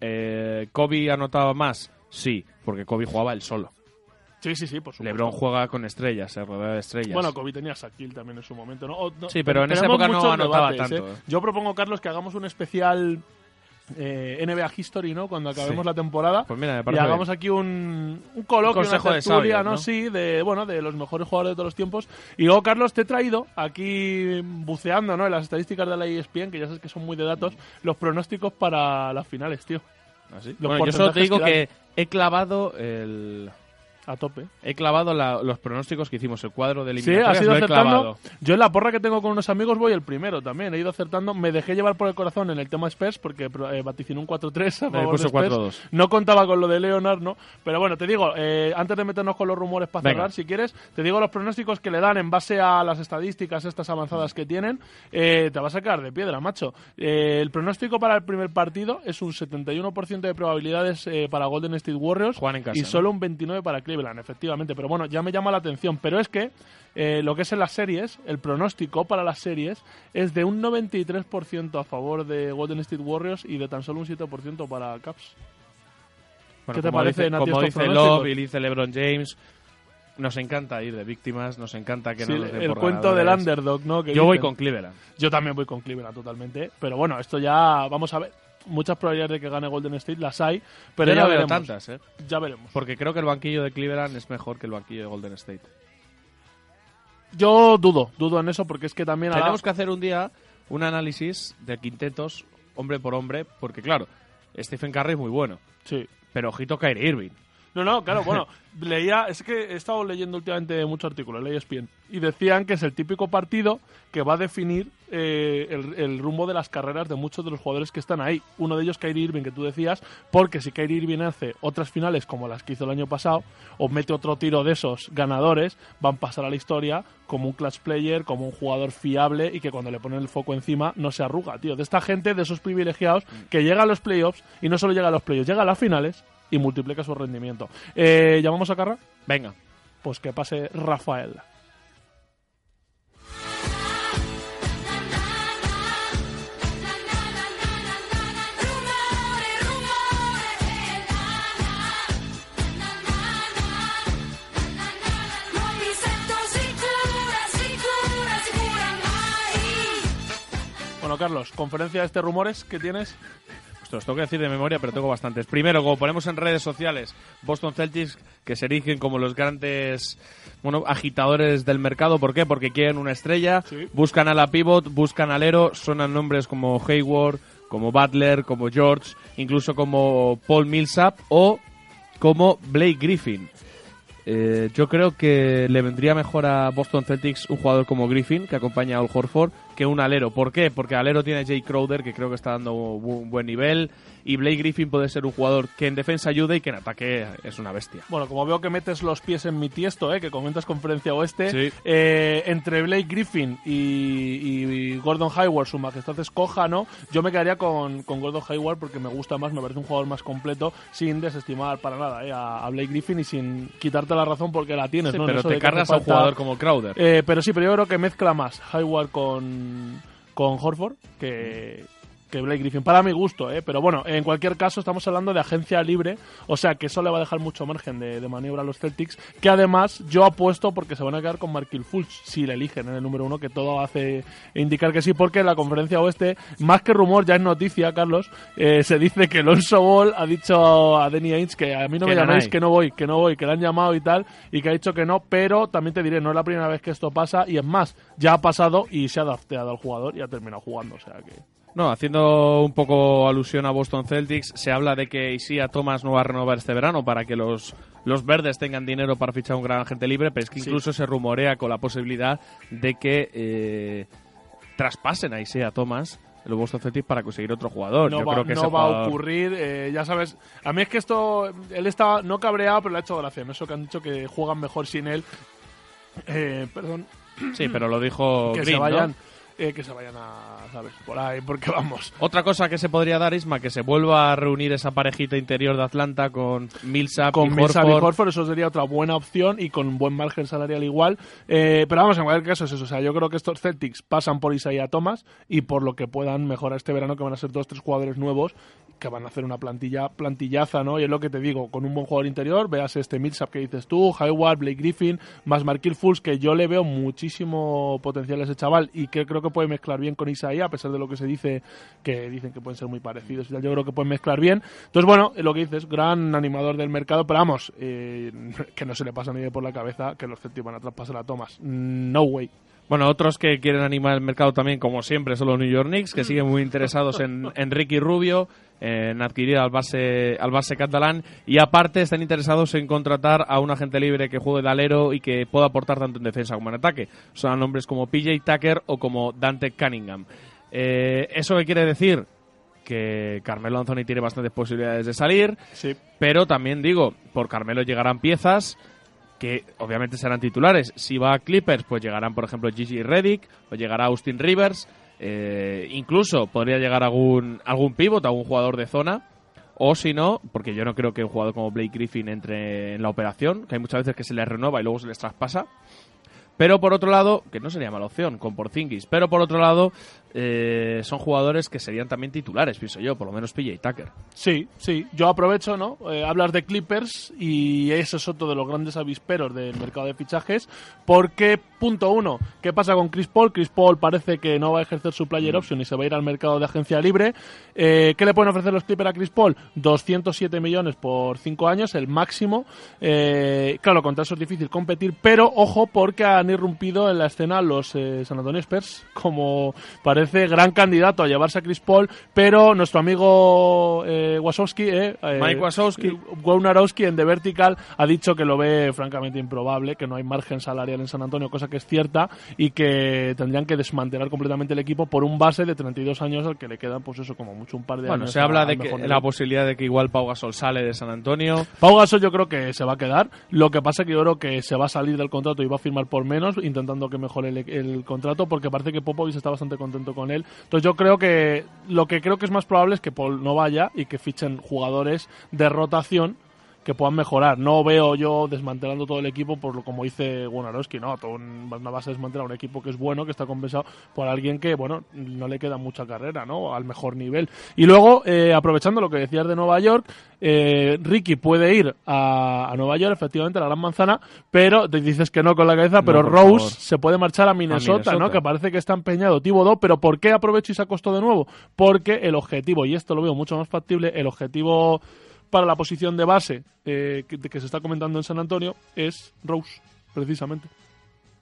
eh, Kobe anotaba más, sí, porque Kobe jugaba él solo. Sí, sí, sí, por supuesto. LeBron juega con estrellas, se rodea de estrellas. Bueno, Kobe tenía Shaquille también en su momento, ¿no? O- no, Sí, pero en esa época no anotaba debates, tanto, ¿eh? ¿eh? Yo propongo, Carlos, que hagamos un especial eh, NBA History, ¿no? Cuando acabemos Sí. la temporada. Pues mira, me y hagamos bien. aquí un, un coloquio, Un consejo una de tertulia, sabios, ¿no? ¿no? Sí, de, bueno, de los mejores jugadores de todos los tiempos. Y luego, Carlos, te he traído aquí buceando, ¿no? En las estadísticas de la ESPN, que ya sabes que son muy de datos, los pronósticos para las finales, tío. ¿Así? Los Bueno, yo solo te digo dan. que he clavado el... A tope. He clavado la- los pronósticos que hicimos, el cuadro de Sí, eliminatorias has ido lo he clavado. Yo en la porra que tengo con unos amigos voy el primero también. He ido acertando. Me dejé llevar por el corazón en el tema Spurs porque eh, vaticiné un 4-3 a favor puso de Spurs. 4-2. No contaba con lo de Leonard, ¿no? Pero bueno, te digo, eh, antes de meternos con los rumores para Venga. cerrar, si quieres, te digo los pronósticos que le dan en base a las estadísticas estas avanzadas que tienen. Eh, te va a sacar de piedra, macho. Eh, el pronóstico para el primer partido es un 71% de probabilidades eh, para Golden State Warriors Juegan en casa, y ¿no? solo un 29% para Cleveland, efectivamente. Pero bueno, ya me llama la atención. Pero es que eh, lo que es en las series, el pronóstico para las series es de un 93% a favor de Golden State Warriors y de tan solo un 7% para Caps. Bueno, ¿Qué te parece, dice, Nati, como dice? Love y dice LeBron James, nos encanta ir de víctimas, nos encanta que Sí, no nos den el por cuento del underdog, ¿no? Que Yo voy con Cleveland. Yo también voy con Cleveland totalmente. Pero bueno, esto ya vamos a ver. Muchas probabilidades de que gane Golden State las hay, pero Yo ya no veo veremos. tantas, ¿eh? Ya veremos. Porque creo que el banquillo de Cleveland es mejor que el banquillo de Golden State. Yo dudo, dudo en eso porque es que también la- Tenemos que hacer un día un análisis de quintetos, hombre por hombre, porque claro, Stephen Curry es muy bueno. Sí. Pero ojito Kyrie Irving. No, no, claro, bueno, [LAUGHS] leía, es que he estado leyendo últimamente muchos artículos, en la ESPN, y decían que es el típico partido que va a definir eh, el, el rumbo de las carreras de muchos de los jugadores que están ahí. Uno de ellos, Kyrie Irving, que tú decías, porque si Kyrie Irving hace otras finales como las que hizo el año pasado, o mete otro tiro de esos ganadores, van a pasar a la historia como un clutch player, como un jugador fiable y que cuando le ponen el foco encima no se arruga, tío. De esta gente, de esos privilegiados, que llega a los playoffs y no solo llega a los playoffs, llega a las finales y multiplica su rendimiento. Eh, ¿Llamamos a Carra? Venga. Pues que pase Rafael. Bueno, Carlos, conferencia de este rumores que tienes. Te los tengo que decir de memoria, pero tengo bastantes. Primero, como ponemos en redes sociales, Boston Celtics, que se erigen como los grandes bueno, agitadores del mercado. ¿Por qué? Porque quieren una estrella, buscan a la pivot, buscan alero, suenan nombres como Hayward, como Butler, como George, incluso como Paul Millsap o como Blake Griffin. Eh, yo creo que le vendría mejor a Boston Celtics un jugador como Griffin, que acompaña a Al Horford, que un alero. ¿Por qué? Porque alero tiene Jay Crowder, que creo que está dando un buen nivel, y Blake Griffin puede ser un jugador que en defensa ayude y que en ataque es una bestia. Bueno, como veo que metes los pies en mi tiesto, ¿eh? que comentas conferencia oeste, Sí. eh, entre Blake Griffin y, y Gordon Hayward, su majestad escoja, ¿no? Yo me quedaría con, con Gordon Hayward porque me gusta más, me parece un jugador más completo, sin desestimar para nada ¿eh? a, a Blake Griffin y sin quitarte la razón porque la tienes, Sí, ¿no? Pero te cargas a un jugador como Crowder. Eh, pero sí, pero yo creo que mezcla más Hayward con, con Horford que, que Blake Griffin, para mi gusto, ¿eh? pero bueno, en cualquier caso estamos hablando de agencia libre, o sea que eso le va a dejar mucho margen de, de maniobra a los Celtics, que además yo apuesto porque se van a quedar con Markil Fultz si le eligen en el número uno, que todo hace indicar que sí, porque en la conferencia oeste, más que rumor, ya es noticia, Carlos, eh, se dice que Lonzo Ball ha dicho a Danny Ainge que a mí no Que me no llamáis, hay. que no voy, que no voy, que le han llamado y tal, y que ha dicho que no, pero también te diré, no es la primera vez que esto pasa, y es más, ya ha pasado y se ha adaptado al jugador y ha terminado jugando, o sea que... No, haciendo un poco alusión a Boston Celtics, se habla de que Isia Thomas no va a renovar este verano para que los, los verdes tengan dinero para fichar un gran agente libre, pero es que Sí. incluso se rumorea con la posibilidad de que eh, traspasen a Isaiah Thomas, el Boston Celtics, para conseguir otro jugador. No, Yo va, creo que no va a ocurrir, eh, ya sabes. A mí es que esto. Él está no cabreado, pero le ha hecho gracia. ¿no? Eso que han dicho que juegan mejor sin él. Eh, perdón. Sí, pero lo dijo que Green, se ¿no? Eh, que se vayan a. ¿Sabes? Por ahí, porque vamos. Otra cosa que se podría dar, Isma, que se vuelva a reunir esa parejita interior de Atlanta con Millsap con y Millsap y Horford. Eso sería otra buena opción y con un buen margen salarial igual. Eh, pero vamos, en cualquier caso es eso. O sea, yo creo que estos Celtics pasan por Isaiah Thomas y por lo que puedan mejorar este verano, que van a ser dos, tres jugadores nuevos que van a hacer una plantilla plantillaza, ¿no? Y es lo que te digo, con un buen jugador interior, veas este Millsap que dices tú, Hayward, Blake Griffin, más Markil Fultz, que yo le veo muchísimo potencial a ese chaval y que creo que puede mezclar bien con Isaiah, a pesar de lo que se dice, que dicen que pueden ser muy parecidos y tal, yo creo que pueden mezclar bien. Entonces, bueno, lo que dices, gran animador del mercado, pero vamos, eh, [LAUGHS] que no se le pasa ni de por la cabeza que los Celtics van a traspasar a Thomas. No way. Bueno, otros que quieren animar el mercado también, como siempre, son los New York Knicks, que siguen muy interesados en, en Ricky Rubio, en adquirir al base, al base catalán, y aparte están interesados en contratar a un agente libre que juegue de alero y que pueda aportar tanto en defensa como en ataque. Son nombres como PJ Tucker o como Dante Cunningham. Eh, ¿Eso qué quiere decir? Que Carmelo Anthony tiene bastantes posibilidades de salir, Sí. pero también digo, por Carmelo llegarán piezas que obviamente serán titulares. Si va a Clippers, pues llegarán, por ejemplo, Gigi Reddick, o llegará Austin Rivers, eh, incluso podría llegar algún, algún pivot, algún jugador de zona, o si no, porque yo no creo que un jugador como Blake Griffin entre en la operación, que hay muchas veces que se les renueva y luego se les traspasa. Pero por otro lado, que no sería mala opción con Porzingis, pero por otro lado, eh, son jugadores que serían también titulares, pienso yo, por lo menos PJ Tucker. Sí, sí. Yo aprovecho, ¿no? Eh, hablas de Clippers y ese es otro de los grandes avisperos del mercado de fichajes. Porque, punto uno, ¿qué pasa con Chris Paul? Chris Paul parece que no va a ejercer su player option y se va a ir al mercado de agencia libre. Eh, ¿Qué le pueden ofrecer los Clippers a Chris Paul? 207 millones por 5 años, el máximo. Eh, claro, contra eso es difícil competir, pero ojo porque han irrumpido en la escena los San Antonio Spurs como parece gran candidato a llevarse a Chris Paul, pero nuestro amigo eh, Wasowski, eh, eh, Mike Wazowski. Wojnarowski en The Vertical ha dicho que lo ve francamente improbable, que no hay margen salarial en San Antonio, cosa que es cierta, y que tendrían que desmantelar completamente el equipo por un base de 32 años al que le quedan, pues eso, como mucho un par de Bueno, años. se habla de que la posibilidad de que igual Pau Gasol sale de San Antonio. Pau Gasol yo creo que se va a quedar. Lo que pasa que yo creo que se va a salir del contrato y va a firmar por menos, intentando que mejore el, el contrato, porque parece que Popovich está bastante contento con él. Entonces yo creo que lo que creo que es más probable es que Paul no vaya y que fichen jugadores de rotación que puedan mejorar. No veo yo desmantelando todo el equipo por lo como dice Wonarowski, no, todo un- no vas a desmantelar un equipo que es bueno, que está compensado por alguien que, bueno, no le queda mucha carrera, ¿no? Al mejor nivel. Y luego, eh, aprovechando lo que decías de Nueva York, eh, Ricky puede ir a, a Nueva York, efectivamente, a la Gran Manzana, pero te dices que no con la cabeza, pero Rose favor. se puede marchar a Minnesota, Minnesota. ¿no? Que parece que está empeñado Thibodeau, pero ¿por qué aprovecho y saco esto de nuevo? Porque el objetivo, y esto lo veo mucho más factible, el objetivo para la posición de base eh, que, que se está comentando en San Antonio es Rose, precisamente.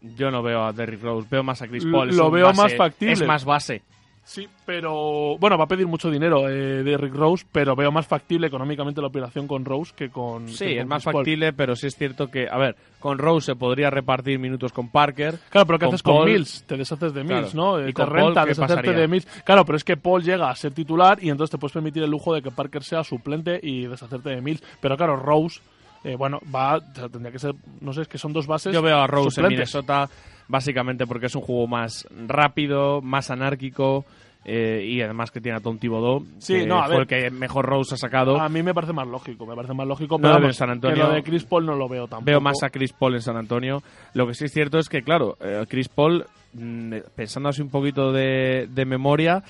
Yo no veo a Derrick Rose, veo más a Chris Paul. lo veo base- más factible. Es más base. Sí, pero bueno, va a pedir mucho dinero eh, de Rick Rose, pero veo más factible económicamente la operación con Rose que con. Sí, que es más Chris Paul. factible, pero sí es cierto que, a ver, con Rose se podría repartir minutos con Parker. Claro, pero ¿qué haces con Mills? Te deshaces de Mills, Claro. ¿no? ¿Y Eh, te con renta deshacerte pasaría? de Mills. Claro, pero es que Paul llega a ser titular y entonces te puedes permitir el lujo de que Parker sea suplente y deshacerte de Mills. Pero claro, Rose, eh, bueno, va, tendría que ser, no sé, es que son dos bases. Yo veo a Rose en. Minnesota básicamente porque es un juego más rápido, más anárquico eh, y además que tiene a Tom Thibodeau, Sí, que no, a fue ver. el que mejor Rose ha sacado. A mí me parece más lógico, me parece más lógico, No pero lo veo vamos, en San Antonio. que lo de Chris Paul no lo veo tampoco. Veo más a Chris Paul en San Antonio. Lo que sí es cierto es que, claro, eh, Chris Paul, mm, pensando así un poquito de, de memoria,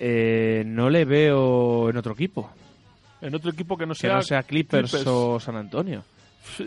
eh, no le veo en otro equipo. En otro equipo que no Que sea, no sea Clippers, Clippers. o San Antonio.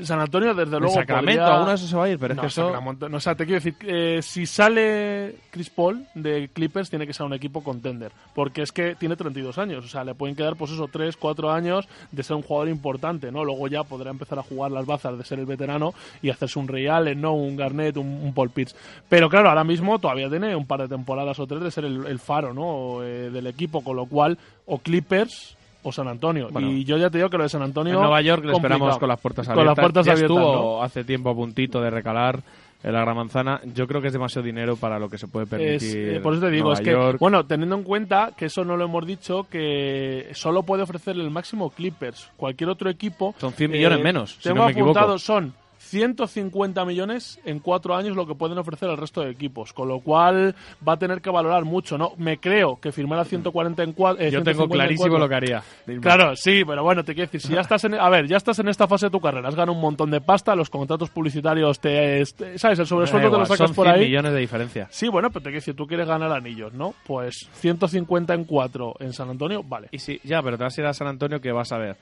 San Antonio, desde luego. Sacramento, podría- de esos se va a ir, pero es No, que eso- Sacramento- no, o sea, te quiero decir, eh, si sale Chris Paul de Clippers, tiene que ser un equipo contender. Porque es que tiene 32 años. O sea, le pueden quedar, pues eso, 3, 4 años de ser un jugador importante, ¿no? Luego ya podrá empezar a jugar las bazas de ser el veterano y hacerse un Allen, ¿no? Un Garnett, un, un Paul Pierce. Pero claro, ahora mismo todavía tiene un par de temporadas o tres de ser el, el faro, ¿no? Eh, del equipo, con lo cual, o Clippers o San Antonio. Bueno. y yo ya te digo que lo de San Antonio. En Nueva York le esperamos con las puertas Con abiertas. las puertas Ya abiertas, estuvo ¿no? hace tiempo a puntito de recalar en la Gran Manzana, yo creo que es demasiado dinero para lo que se puede Es, permitir. eh, por eso te digo, Nueva es que, bueno, teniendo en cuenta que eso no lo hemos dicho, que solo puede ofrecerle el máximo Clippers. Cualquier otro equipo. eh, Son 100 millones menos, si Tengo no me equivoco. son 150 millones en cuatro años lo que pueden ofrecer el resto de equipos, con lo cual va a tener que valorar mucho, ¿no? Me creo que firmar a 140 en cuatro. Yo tengo clarísimo lo que haría. Claro, sí, pero bueno, te quiero decir, si ya estás en, a ver, ya estás en esta fase de tu carrera, has ganado un montón de pasta, los contratos publicitarios te, este- sabes, el sobresueldo te lo sacas son por 100 ahí. millones de diferencia. Sí, bueno, pero te quiero decir, tú quieres ganar anillos, ¿no? Pues 150 en 4 en San Antonio, vale. Y sí, ya, pero te vas a ir a San Antonio que vas a ver.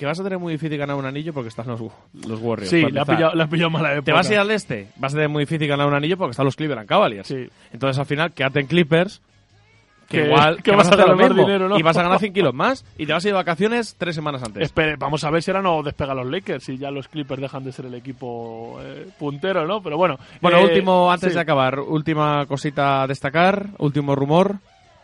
Que vas a tener muy difícil ganar un anillo porque están los, los Warriors. Sí, le ha pillado, le ha pillado mala época. Te vas a ir al este, vas a tener muy difícil ganar un anillo porque están los Cleveland Cavaliers. Entonces al final quédate en Clippers. Que, Que- igual que vas, vas a hacer lo mismo. dinero, ¿no? Y vas a ganar 100 kilos más y te vas a ir de vacaciones tres semanas antes. Espere, vamos a ver si ahora no despega los Lakers y ya los Clippers dejan de ser el equipo eh, puntero, ¿no? Pero bueno. Bueno, eh, último, antes sí. de acabar, última cosita a destacar, último rumor.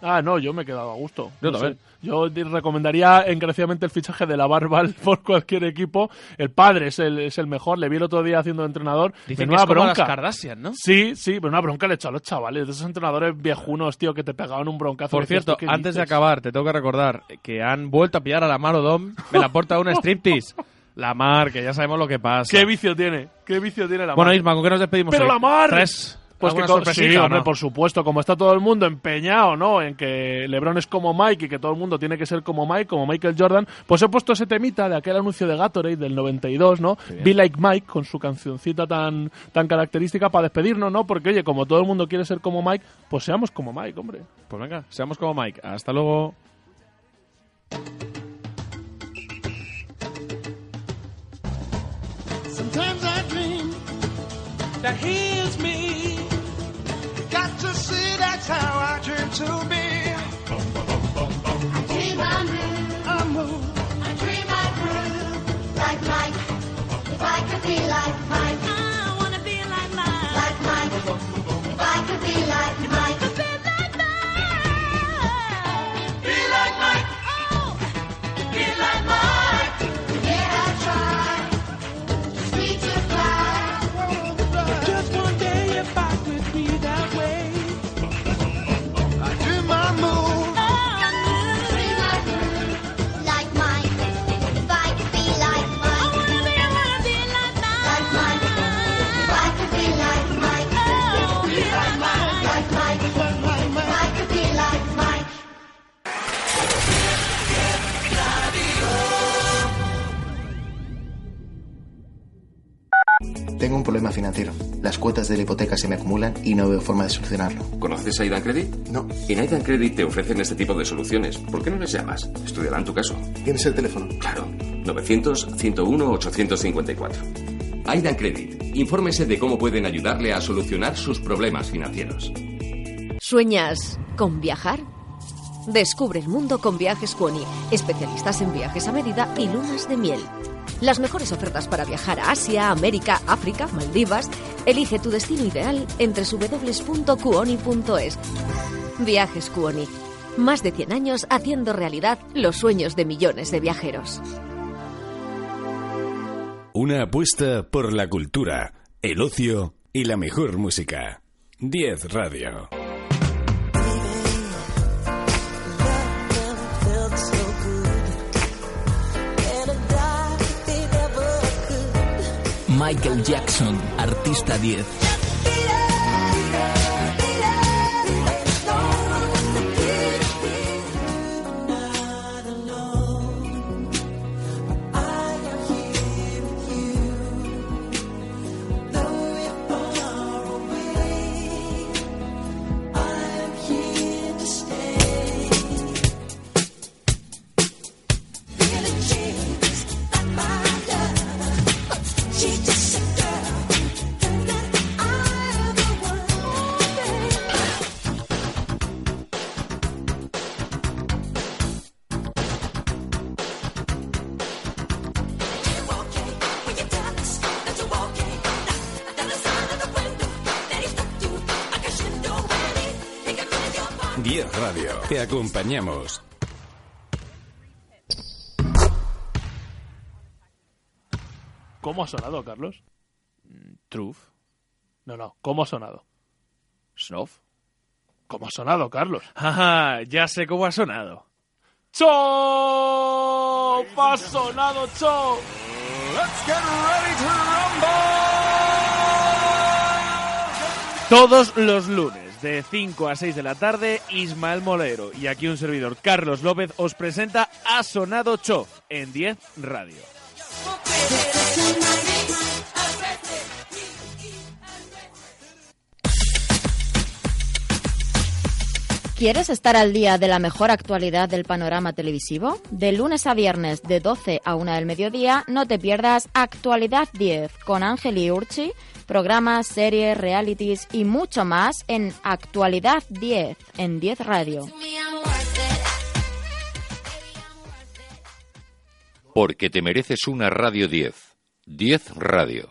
Ah, no, yo me he quedado a gusto. Yo No también. sé. Yo di- recomendaría encarecidamente el fichaje de la Barbal [LAUGHS] por cualquier equipo. El padre es el, es el mejor. Le vi el otro día haciendo entrenador. Dicen Menuda que es como bronca. las Kardashian, ¿no? Sí, sí, pero una bronca le echó a los chavales. De esos entrenadores viejunos, tío, que te pegaban un broncazo. Por decías, cierto, ¿tú qué antes de acabar, te tengo que recordar que han vuelto a pillar a la Mar Odom en la puerta de un [LAUGHS] striptease. La Mar, que ya sabemos lo que pasa. ¿Qué vicio tiene? ¿Qué vicio tiene la Bueno, Mar? Isma, ¿con qué nos despedimos Pero hoy? la Mar. Tres. Pues que ¿Alguna co- sorpresita sí, hombre, no? por supuesto, como está todo el mundo empeñado, ¿no? En que LeBron es como Mike y que todo el mundo tiene que ser como Mike, como Michael Jordan, pues he puesto ese temita de aquel anuncio de Gatorade del 92, ¿no? Be Like Mike con su cancioncita tan tan característica para despedirnos, ¿no? Porque oye, como todo el mundo quiere ser como Mike, pues seamos como Mike, hombre. Pues venga, seamos como Mike. Hasta luego. Sometimes I dream that he is me. Got to see that's how I dream to be. I dream I move. I move. I dream I groove. Like Mike. If I could be like Mike. Tengo un problema financiero. Las cuotas de la hipoteca se me acumulan y no veo forma de solucionarlo. ¿Conoces a Aidan Credit? No. En Aidan Credit te ofrecen este tipo de soluciones. ¿Por qué no les llamas? Estudiarán tu caso. ¿Tienes el teléfono? Claro. 900-101-854. Aidan Credit. Infórmese de cómo pueden ayudarle a solucionar sus problemas financieros. ¿Sueñas con viajar? Descubre el mundo con Viajes Cuoni, especialistas en viajes a medida y lunas de miel. Las mejores ofertas para viajar a Asia, América, África, Maldivas. Elige tu destino ideal entre www.cuoni.es. Viajes Cuoni. Más de 100 años haciendo realidad los sueños de millones de viajeros. Una apuesta por la cultura, el ocio y la mejor música. 10 Radio. Michael Jackson, artista 10. Diez Radio. Te acompañamos. ¿Cómo ha sonado, Carlos? Truth. No, no, ¿cómo ha sonado? ¿Snof? ¿Cómo ha sonado, Carlos? [LAUGHS] Ah, ya sé cómo ha sonado. ¡Chop! ¡Ha sonado Chop! Let's get ready to rumble. Todos los lunes, de 5 a 6 de la tarde, Ismael Molero y aquí un servidor, Carlos López, os presenta Ha Sonado Chof en 10 Radio. ¿Quieres estar al día de la mejor actualidad del panorama televisivo? De lunes a viernes, de 12 a 1 del mediodía, no te pierdas Actualidad 10 con Ángel y Urchi, programas, series, realities y mucho más en Actualidad 10 en 10 Radio. Porque te mereces una Radio 10. 10 Radio.